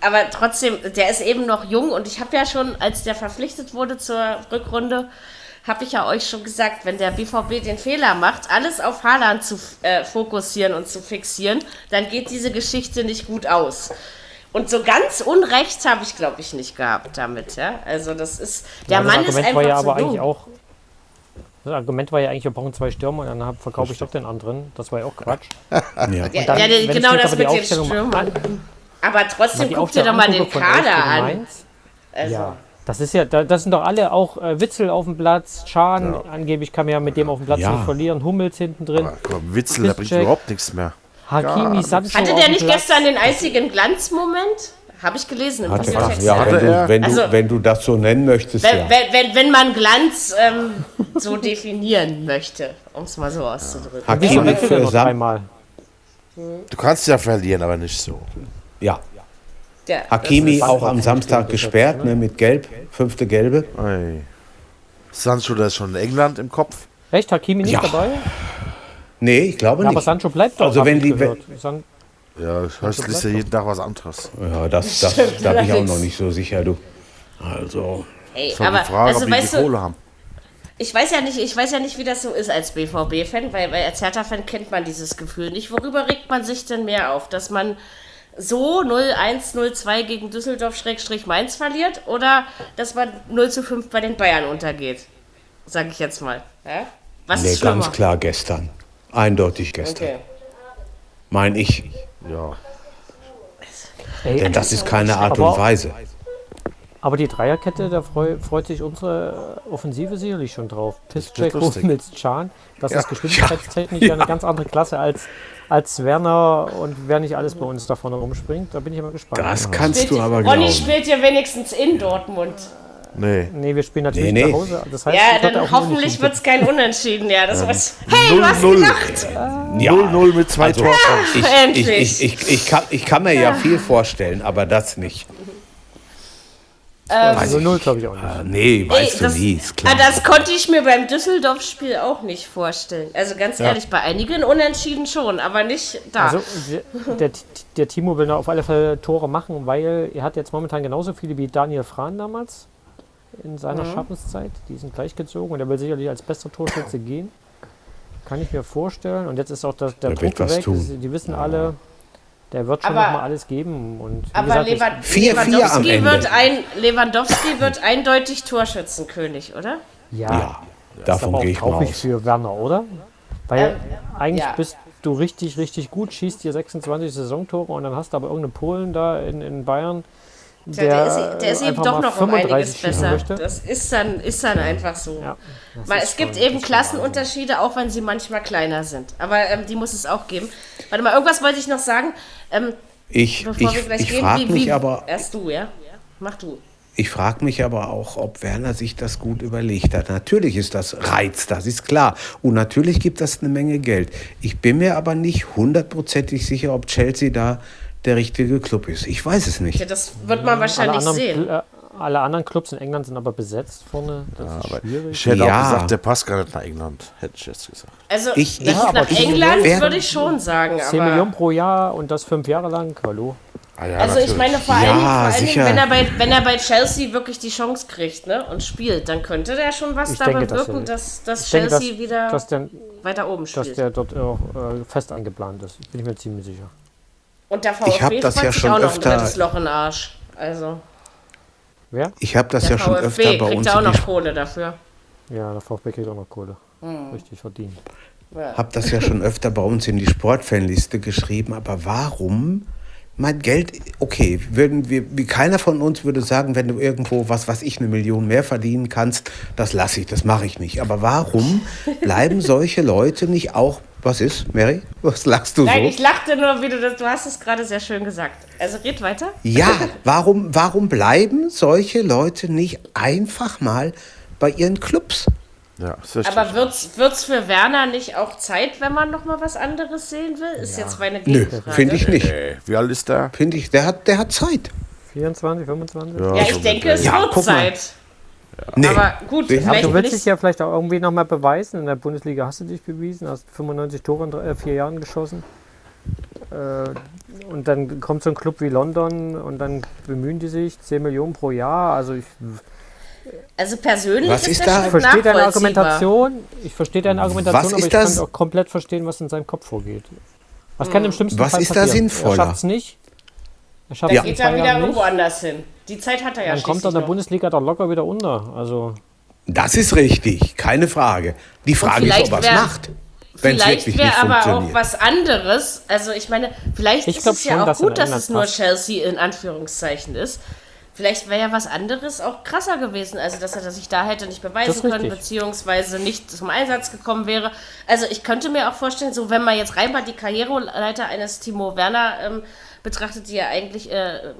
Aber trotzdem, der ist eben noch jung und ich habe ja schon, als der verpflichtet wurde zur Rückrunde, habe ich ja euch schon gesagt, wenn der BVB den Fehler macht, alles auf Haaland zu äh, fokussieren und zu fixieren, dann geht diese Geschichte nicht gut aus. Und so ganz Unrecht habe ich, glaube ich, nicht gehabt damit. Ja? Also das ist, der Ja, das Mann ist Argument einfach war ja zu aber jung. eigentlich auch. Das Argument war ja eigentlich, wir brauchen zwei Stürmer und dann verkaufe ich doch den anderen. Das war ja auch Quatsch. Ja. Ja, dann, ja, ich genau das mit den Stürmern. an- Aber trotzdem die guck dir doch mal den Kader an. Also, Ja, das ist ja, da- das sind doch alle auch äh, Witzel auf dem Platz, Schahn, angeblich kann man ja mit dem auf dem Platz Ja. nicht verlieren, Hummels hinten drin, Aber komm, Witzel, der bringt überhaupt nichts mehr. Hakimi, Sancho Hatte der nicht Platz. gestern den einzigen Glanzmoment? Habe ich gelesen im Hatte, Pressetext. ja, Hatte wenn, er? du, wenn, du, Also- wenn du das so nennen möchtest, Wenn, ja. wenn, wenn, wenn man Glanz ähm, so definieren möchte, um es mal so auszudrücken. Hakimi er für Sam, dreimal? Du kannst ja verlieren, aber nicht so. ja. Ja, Hakimi das ist- auch am Samstag gesperrt, ne, mit Gelb, fünfte Gelbe. Ey. Sancho, der ist schon in England im Kopf. Echt, Hakimi nicht Ja. dabei? Nee, ich glaube Ja, aber nicht. Sancho bleibt doch, Also wenn ich die- gehört. San Ja, ich weiß, liest ja jeden Tag was anderes. Ja, das, das, da bin ich auch noch nicht so sicher, du. Also, Ey, Ist aber die Frage, also ob die weißt die du, Kohle haben. ich weiß ja nicht, ich weiß ja nicht, wie das so ist als BVB-Fan, weil, weil als Hertha-Fan kennt man dieses Gefühl nicht. Worüber regt man sich denn mehr auf? Dass man so 0-1, 0-2 gegen Düsseldorf-Mainz verliert oder dass man 0 zu 5 bei den Bayern untergeht? Sag ich jetzt mal. Ja? Was nee, ganz klar gestern. Eindeutig gestern. Okay. Mein ich. Ja. Ey, Denn das ist keine Art und Weise. Aber die Dreierkette, da freu, freut sich unsere Offensive sicherlich schon drauf. Piszczek. Hummels, Can. Das Ja. ist geschwindigkeitstechnisch ja. eine ganz andere Klasse als, als Werner und wer nicht alles bei uns da vorne rumspringt. Da bin ich immer gespannt. Das kannst Spielt- du aber Ronny glauben. spielt ja wenigstens in Dortmund. Nee. Nee, wir spielen natürlich Nee, nee. zu Hause. Das heißt, Ja, dann auch hoffentlich wird es kein Unentschieden. Ja, das war's. Hey, du hast 0-0. gelacht. Ja, 0-0 mit zwei also, Torchancen. ich, ich, ich, ich, ich, kann, ich kann mir ja viel vorstellen, aber das nicht. Also 0 glaube ich auch nicht. Ah, nee, weißt du das, nie, ist klar. Ah, das konnte ich mir beim Düsseldorf-Spiel auch nicht vorstellen. Also ganz ehrlich, bei einigen Unentschieden schon, aber nicht da. Also der, der, Timo will noch auf alle Fälle Tore machen, weil er hat jetzt momentan genauso viele wie Daniel Frahn damals in seiner Schaffenszeit. Die sind gleichgezogen und er will sicherlich als bester Torschütze gehen. Kann ich mir vorstellen. Und jetzt ist auch das, der Der Druck weg. tun. Die wissen alle, der wird schon Aber- noch mal alles geben. Und aber gesagt, ich- Lewa- Vier, vier am Lewandowski, Ende. wird ein, Lewandowski wird eindeutig Torschützenkönig, oder? ja, ja, davon auch gehe ich mal aus. für Werner, oder? Weil Ähm, eigentlich ja. bist du richtig, richtig gut, schießt dir 26 Saisontore und dann hast du aber irgendeinen Polen da in, in Bayern, Der, der, der ist, der ist eben doch noch um einiges 35 schießen besser. möchte. Das ist dann, ist dann einfach so. Ja, Weil es gibt eben Klassenunterschiede, auch wenn sie manchmal kleiner sind. Aber ähm, die muss es auch geben. Warte mal, irgendwas wollte ich noch sagen. Ähm, Ich, bevor wir ich, gleich ich gehen, frage mich wie, aber, Erst du, ja? Mach du. ich frage mich aber auch, ob Werner sich das gut überlegt hat. Natürlich ist das Reiz, das ist klar. Und natürlich gibt das eine Menge Geld. Ich bin mir aber nicht hundertprozentig sicher, ob Chelsea da der richtige Club ist. Ich weiß es Ja, nicht. das wird man wahrscheinlich anderen, sehen. Äh, alle anderen Clubs in England sind aber besetzt vorne. Das ist schwierig. Ich hätte Ja. auch gesagt, der passt gar nicht nach England. Hätte ich jetzt gesagt. Also Ich- nach, ich- nach aber die- England würde ich schon sagen. 10 Millionen Aber, pro Jahr und das fünf Jahre lang. Hallo. Ah, ja, also ich natürlich. meine vor allen, Ja, Dingen, vor allen Dingen, sicher. wenn er, bei, wenn er bei Chelsea wirklich die Chance kriegt ne, und spielt, dann könnte der schon was Ich dabei denke, dass wirken, er- dass, dass Ich denke, Chelsea dass, wieder dass, der, weiter oben dass spielt. der dort auch äh, fest angeplant ist. Bin ich mir ziemlich sicher. Und der Ich hab VfB das ja schon auch noch öfter- ein drittes Loch in den Arsch. Also Wer? Ich habe das der ja schon VfB öfter bei kriegt uns ja auch in die noch Kohle dafür. Ja, der VfB kriegt auch noch Kohle. Hm. Richtig verdient. habe das ja schon öfter bei uns in die Sportfanliste geschrieben, aber warum? Mein Geld, okay, würden wir, wie keiner von uns würde sagen, wenn du irgendwo, was weiß ich, eine Million mehr verdienen kannst, das lasse ich, das mache ich nicht. Aber warum bleiben solche Leute nicht auch, was ist, Mary? Was lachst du Nein, so? ich lachte nur, wie du das, du hast es gerade sehr schön gesagt. Also red weiter. Ja, warum, warum bleiben solche Leute nicht einfach mal bei ihren Clubs? Ja. Aber wird's, wird's für Werner nicht auch Zeit, wenn man noch mal was anderes sehen will? Ist jetzt meine Nö, Gegenfrage. finde ich nicht. Äh, wie alt ist der? Finde ich, der hat, der hat Zeit. 24, 25? Ja, Ja, so ich denke, es Ja, wird guck mal. Zeit. Nee. Aber gut, Ich- Aber vielleicht du willst dich ja vielleicht auch irgendwie noch mal beweisen. In der Bundesliga hast du dich bewiesen, hast 95 Tore in drei, äh, vier Jahren geschossen. Äh, und dann kommt so ein Club wie London und dann bemühen die sich 10 Millionen pro Jahr. Also ich, Also persönlich Was ist ist das da- ich verstehe deine. Argumentation. Ich verstehe deine Argumentation, Was aber ich kann das- auch komplett verstehen, was in seinem Kopf vorgeht. Was kann im schlimmsten Was Fall ist da passieren? sinnvoller? Er schafft es nicht. Er schafft Dann es in geht er wieder irgendwo nicht. anders hin. Die Zeit hat er ja Dann kommt er in der noch. Bundesliga doch locker wieder unter. Also Das ist richtig, keine Frage. Die Frage ist, ob er es macht. Vielleicht wäre aber auch was anderes. Also ich meine, vielleicht Ich ist es ja schon, auch dass in gut, dass es nur passt. Chelsea in Anführungszeichen ist. Vielleicht wäre ja was anderes auch krasser gewesen, also dass er sich da hätte nicht Das beweisen können, richtig. beziehungsweise nicht zum Einsatz gekommen wäre. Also ich könnte mir auch vorstellen, so wenn man jetzt rein mal die Karriereleiter eines Timo Werner ähm, betrachtet, die ja eigentlich äh,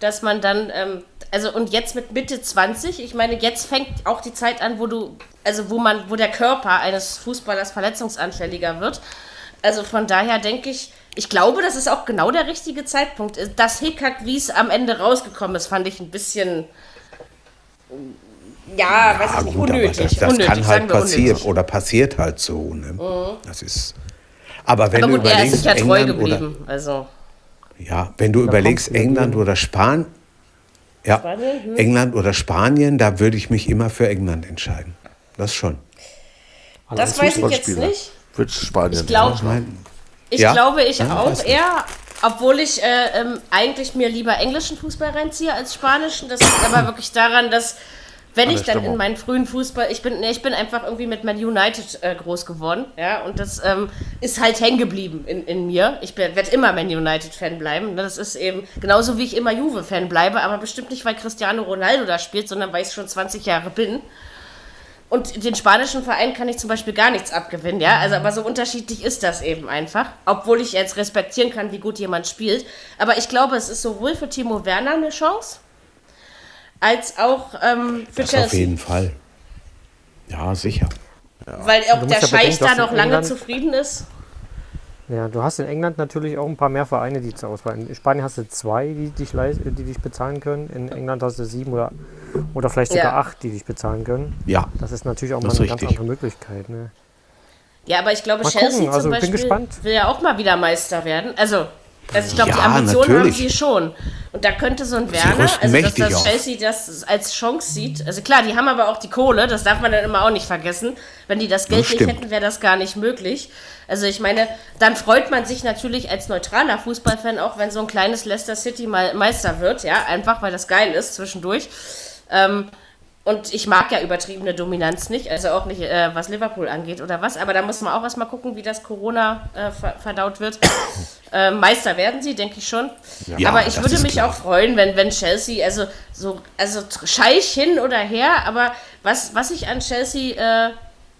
dass man dann, ähm, also und jetzt mit Mitte 20, ich meine, jetzt fängt auch die Zeit an, wo du, also wo man, wo der Körper eines Fußballers verletzungsanfälliger wird. Also von daher denke ich, ich glaube, das ist auch genau der richtige Zeitpunkt. Das Hickhack, wie es am Ende rausgekommen ist, fand ich ein bisschen, ja, weiß ich nicht, gut, unnötig. das, das unnötig, kann halt passieren unnötig. Mhm. oder passiert halt so. Ne? Das ist. Aber wenn Aber du gut, er ist überlegst, ja treu England oder, geblieben. Also, ja, wenn du überlegst, England oder Spanien, ja, Spanien, hm. England oder Spanien, da würde ich mich immer für England entscheiden. Das schon. das weiß ich jetzt Fußballspieler. nicht. Für Spanien. Ich glaube, Ich Ja? glaube, ich Ja, auch eher, obwohl ich äh, ähm, eigentlich mir lieber englischen Fußball reinziehe als spanischen. Das liegt aber wirklich daran, dass wenn ich dann Stimmung. in meinen frühen Fußball, ich bin, nee, ich bin einfach irgendwie mit Man United äh, groß geworden, ja, und das ähm, ist halt hängen geblieben in, in mir. Ich werde immer Man United Fan bleiben. ne, Das ist eben genauso wie ich immer Juve Fan bleibe, aber bestimmt nicht, weil Cristiano Ronaldo da spielt, sondern weil ich schon 20 Jahre bin. Und den spanischen Verein kann ich zum Beispiel gar nichts abgewinnen, ja. Also, aber so unterschiedlich ist das eben einfach. Obwohl ich jetzt respektieren kann, wie gut jemand spielt. Aber ich glaube, es ist sowohl für Timo Werner eine Chance, als auch ähm, für das auf Chelsea. jeden Fall. Ja, sicher. Weil auch der ja Scheich da noch lange England- zufrieden ist. Ja, du hast in England natürlich auch ein paar mehr Vereine, die zur Auswahl. In Spanien hast du zwei, die dich, die dich bezahlen können. In England hast du sieben oder, oder vielleicht sogar Ja. acht, die dich bezahlen können. Ja, Das ist natürlich auch Das mal eine ist ganz richtig. andere Möglichkeit. Ne? Ja, aber ich glaube, Mal Chelsea gucken, also zum bin Beispiel gespannt. will ja auch mal wieder Meister werden. Also, also ich glaube, die Ja, Ambition haben natürlich. sie schon. Und da könnte so ein Werner, also dass das. Chelsea das als Chance sieht. Also klar, die haben aber auch die Kohle, das darf man dann immer auch nicht vergessen. Wenn die das Geld Das nicht hätten, wäre das gar nicht möglich. Also ich meine, dann freut man sich natürlich als neutraler Fußballfan auch, wenn so ein kleines Leicester City mal Meister wird, ja, einfach weil das geil ist zwischendurch. Ähm, und ich mag ja übertriebene Dominanz nicht, also auch nicht, äh, was Liverpool angeht oder was. Aber da muss man auch erstmal gucken, wie das Corona äh, ver verdaut wird. äh, Meister werden sie, denke ich schon. Ja, aber ich würde mich klar. auch freuen, wenn, wenn Chelsea, also so, also Scheich hin oder her, aber was, was ich an Chelsea äh,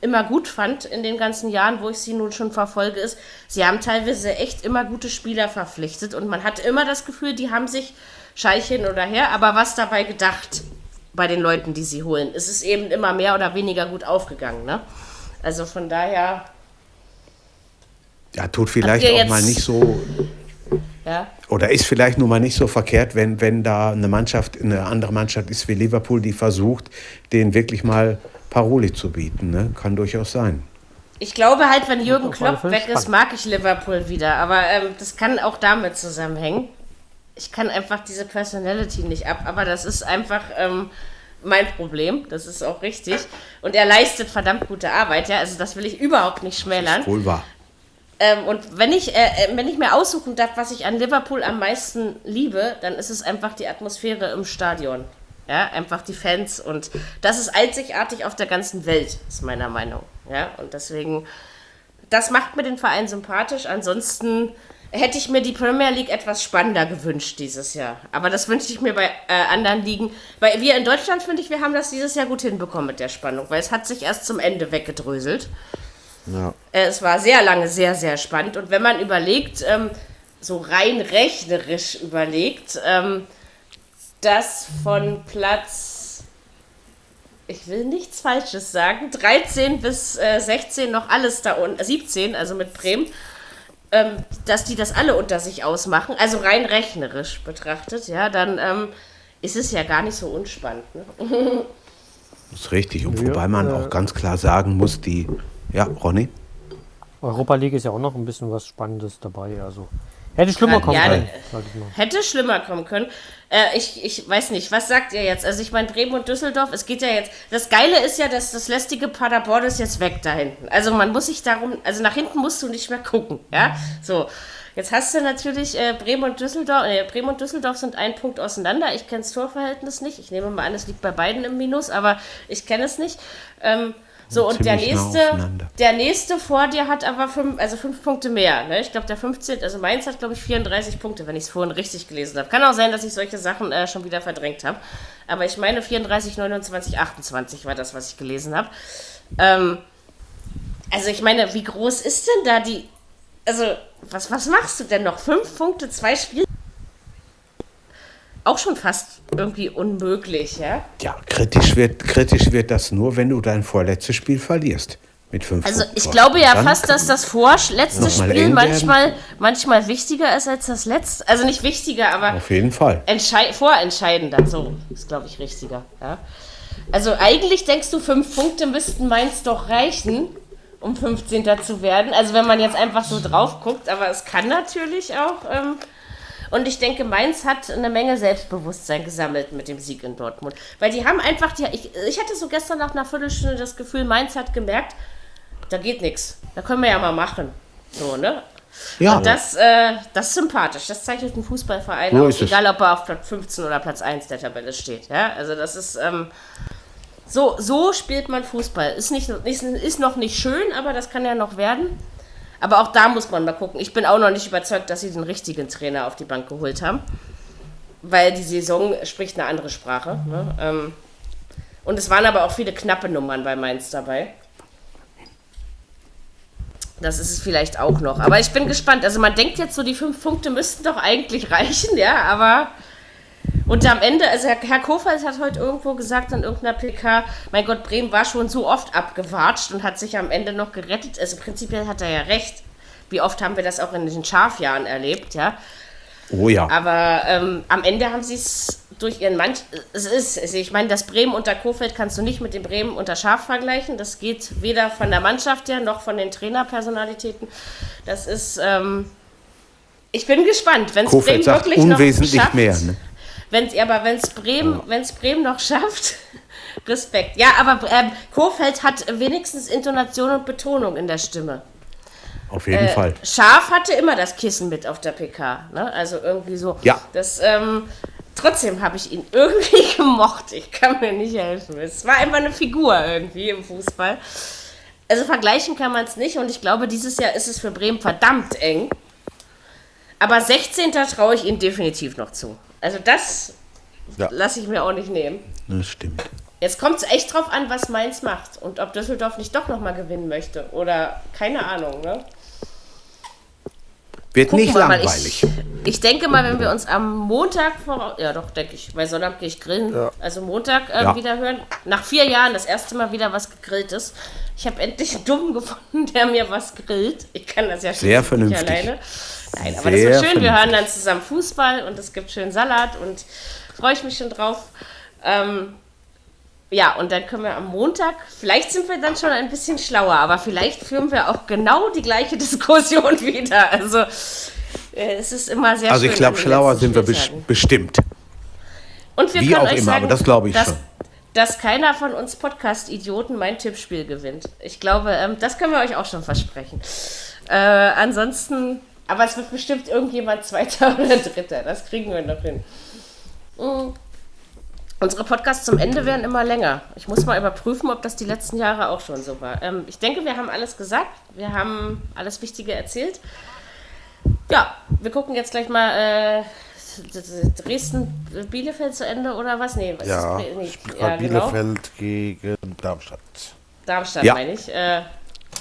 immer gut fand in den ganzen Jahren, wo ich sie nun schon verfolge, ist, sie haben teilweise echt immer gute Spieler verpflichtet und man hat immer das Gefühl, die haben sich Scheich hin oder her, aber was dabei gedacht bei den Leuten, die sie holen. Es ist eben immer mehr oder weniger gut aufgegangen, ne? Also von daher, ja, tut vielleicht auch mal nicht so, ja. oder ist vielleicht nur mal nicht so verkehrt, wenn, wenn da eine Mannschaft, eine andere Mannschaft ist wie Liverpool, die versucht, denen wirklich mal Paroli zu bieten. Ne? Kann durchaus sein. Ich glaube halt, wenn Jürgen Klopp weg ist, mag ich Liverpool wieder. Aber ähm, das kann auch damit zusammenhängen. Ich kann einfach diese Personality nicht ab. Aber das ist einfach ähm, mein Problem. Das ist auch richtig. Und er leistet verdammt gute Arbeit. Ja, also das will ich überhaupt nicht schmälern. Wohl wahr. Ähm, und wenn ich, äh, äh, wenn ich mir aussuchen darf, was ich an Liverpool am meisten liebe, dann ist es einfach die Atmosphäre im Stadion. Ja, einfach die Fans und das ist einzigartig auf der ganzen Welt, ist meiner Meinung. Ja, und deswegen, das macht mir den Verein sympathisch. Ansonsten hätte ich mir die Premier League etwas spannender gewünscht dieses Jahr. Aber das wünsche ich mir bei äh, anderen Ligen. Weil wir in Deutschland, finde ich, wir haben das dieses Jahr gut hinbekommen mit der Spannung, weil es hat sich erst zum Ende weggedröselt. Ja. Äh, Es war sehr lange sehr, sehr spannend. Und wenn man überlegt, ähm, so rein rechnerisch überlegt, ähm, dass von Platz, ich will nichts Falsches sagen, 13 bis äh, 16 noch alles da unten, äh, 17, also mit Bremen, ähm, dass die das alle unter sich ausmachen, also rein rechnerisch betrachtet, ja, dann ähm, ist es ja gar nicht so unspannend. Ne? Das ist richtig. Und Ja, wobei man äh, auch ganz klar sagen muss, die, ja, Ronny? Europa League ist ja auch noch ein bisschen was Spannendes dabei. Also hätte schlimmer kommen ja, können, ne-. Hätte schlimmer kommen können. Äh, ich, ich weiß nicht, was sagt ihr jetzt? Also ich meine, Bremen und Düsseldorf, es geht ja jetzt. Das Geile ist ja, dass das lästige Paderborn ist jetzt weg da hinten. Also man muss sich darum, also nach hinten musst du nicht mehr gucken, ja? So. Jetzt hast du natürlich äh, Bremen und Düsseldorf, äh, Bremen und Düsseldorf sind ein Punkt auseinander. Ich kenne das Torverhältnis nicht. Ich nehme mal an, es liegt bei beiden im Minus, aber ich kenne es nicht. Ähm, so, und der nächste, der nächste vor dir hat aber fünf, also fünf Punkte mehr. Ne? Ich glaube, der 15, also Mainz hat, glaube ich, 34 Punkte, wenn ich es vorhin richtig gelesen habe. Kann auch sein, dass ich solche Sachen äh, schon wieder verdrängt habe. Aber ich meine, 34, 29, 28 war das, was ich gelesen habe. Ähm, also, ich meine, wie groß ist denn da die. Also, was, was machst du denn noch? Fünf Punkte, zwei Spiele? Auch schon fast irgendwie unmöglich, ja? Ja, kritisch wird, kritisch wird das nur, wenn du dein vorletztes Spiel verlierst. Mit fünf Also Punkten ich Vorsprung. glaube ja Dann fast, dass das vorletzte Spiel manchmal, manchmal wichtiger ist als das letzte. Also nicht wichtiger, aber Auf jeden Fall. entschei vorentscheidender. So ist, glaube ich, richtiger. Ja? Also eigentlich denkst du, fünf Punkte müssten Mainz doch reichen, um 15. zu werden. Also wenn man jetzt einfach so drauf guckt, aber es kann natürlich auch. Ähm, und ich denke, Mainz hat eine Menge Selbstbewusstsein gesammelt mit dem Sieg in Dortmund. Weil die haben einfach, die, ich, ich hatte so gestern nach einer Viertelstunde das Gefühl, Mainz hat gemerkt, da geht nichts. Da können wir ja mal machen. So, ne? Ja, Und das, äh, das ist sympathisch. Das zeichnet einen Fußballverein So aus, egal ob er auf Platz 15 oder Platz 1 der Tabelle steht. Ja? Also das ist, ähm, so, so spielt man Fußball. Ist, nicht, ist, ist noch nicht schön, aber das kann ja noch werden. Aber auch da muss man mal gucken. Ich bin auch noch nicht überzeugt, dass sie den richtigen Trainer auf die Bank geholt haben. Weil die Saison spricht eine andere Sprache. Ne? Ähm, und es waren aber auch viele knappe Nummern bei Mainz dabei. Das ist es vielleicht auch noch. Aber ich bin gespannt. Also man denkt jetzt so, die fünf Punkte müssten doch eigentlich reichen, ja, aber. Und am Ende, also Herr, Kofeld hat heute irgendwo gesagt in irgendeiner PK, mein Gott, Bremen war schon so oft abgewatscht und hat sich am Ende noch gerettet. Also prinzipiell hat er ja recht. wie oft haben wir das auch in den Schafjahren erlebt, ja. Oh ja. Aber ähm, am Ende haben sie es durch ihren Manch. Es ist, also ich meine, das Bremen unter Kofeld kannst du nicht mit dem Bremen unter Schaf vergleichen. Das geht weder von der Mannschaft her noch von den Trainerpersonalitäten. Das ist. Ähm, ich bin gespannt, wenn es Bremen sagt wirklich noch unwesentlich schafft. mehr. Ne? Wenn's, ja, aber wenn es Bremen, wenn's Bremen noch schafft, Respekt. Ja, aber ähm, Kofeld hat wenigstens Intonation und Betonung in der Stimme. Auf jeden Äh, Fall. Schaf hatte immer das Kissen mit auf der PK. Ne? Also irgendwie so. Ja. Das, ähm, trotzdem habe ich ihn irgendwie gemocht. Ich kann mir nicht helfen. Es war einfach eine Figur irgendwie im Fußball. Also vergleichen kann man es nicht und ich glaube, dieses Jahr ist es für Bremen verdammt eng. Aber 16. traue ich ihnen definitiv noch zu. Also das Ja. lasse ich mir auch nicht nehmen. Das stimmt. Jetzt kommt es echt drauf an, was Mainz macht und ob Düsseldorf nicht doch nochmal gewinnen möchte. Oder keine Ahnung, ne? Wird Gucken nicht wir langweilig. Ich, ich denke mal, wenn wir uns am Montag voraus. Ja, doch, denke ich. Weil Sonntag gehe ich grillen. Also Montag äh, Ja. wieder hören. Nach vier Jahren das erste Mal wieder was gegrilltes. Ich habe endlich einen Dummen gefunden, der mir was grillt. Ich kann das ja schon Sehr nicht vernünftig. alleine. Nein, aber Sehr das wird schön. Wir hören dann zusammen Fußball und es gibt schön Salat und freue ich mich schon drauf. Ähm, ja, und dann können wir am Montag, vielleicht sind wir dann schon ein bisschen schlauer, aber vielleicht führen wir auch genau die gleiche Diskussion wieder. Also äh, es ist immer sehr Also schön. ich glaube, schlauer sind wir Spieltagen. bestimmt. Und wir wie können auch euch immer, sagen, aber das glaube ich dass, schon. dass keiner von uns Podcast-Idioten mein Tippspiel gewinnt. Ich glaube, ähm, das können wir euch auch schon versprechen. Äh, ansonsten, aber es wird bestimmt irgendjemand Zweiter oder Dritter. Das kriegen wir noch hin. Mm. Unsere Podcasts zum Ende werden immer länger. Ich muss mal überprüfen, ob das die letzten Jahre auch schon so war. Ähm, ich denke, wir haben alles gesagt. Wir haben alles Wichtige erzählt. Ja, wir gucken jetzt gleich mal äh, Dresden-Bielefeld zu Ende oder was? Nee, was Ja, ist nee, ja, genau. Bielefeld gegen Darmstadt. Darmstadt Ja. meine ich. Äh,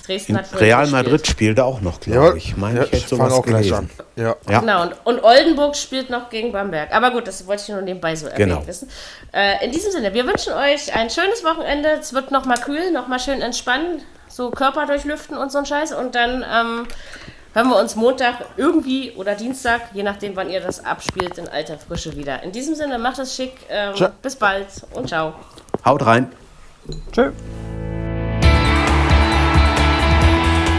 Dresden hat Real gespielt. Madrid spielte auch noch, glaube ich. Meine ich hätte sowas gelesen. Ja. Ja. Genau, und, und Oldenburg spielt noch gegen Bamberg. Aber gut, das wollte ich nur nebenbei so erwähnt Genau. wissen. Äh, in diesem Sinne, wir wünschen euch ein schönes Wochenende. Es wird noch mal kühl, noch mal schön entspannen, so Körper durchlüften und so ein Scheiß. Und dann ähm, hören wir uns Montag irgendwie oder Dienstag, je nachdem, wann ihr das abspielt, in alter Frische wieder. In diesem Sinne, macht es schick. Ähm, bis bald und ciao. Haut rein. Tschö.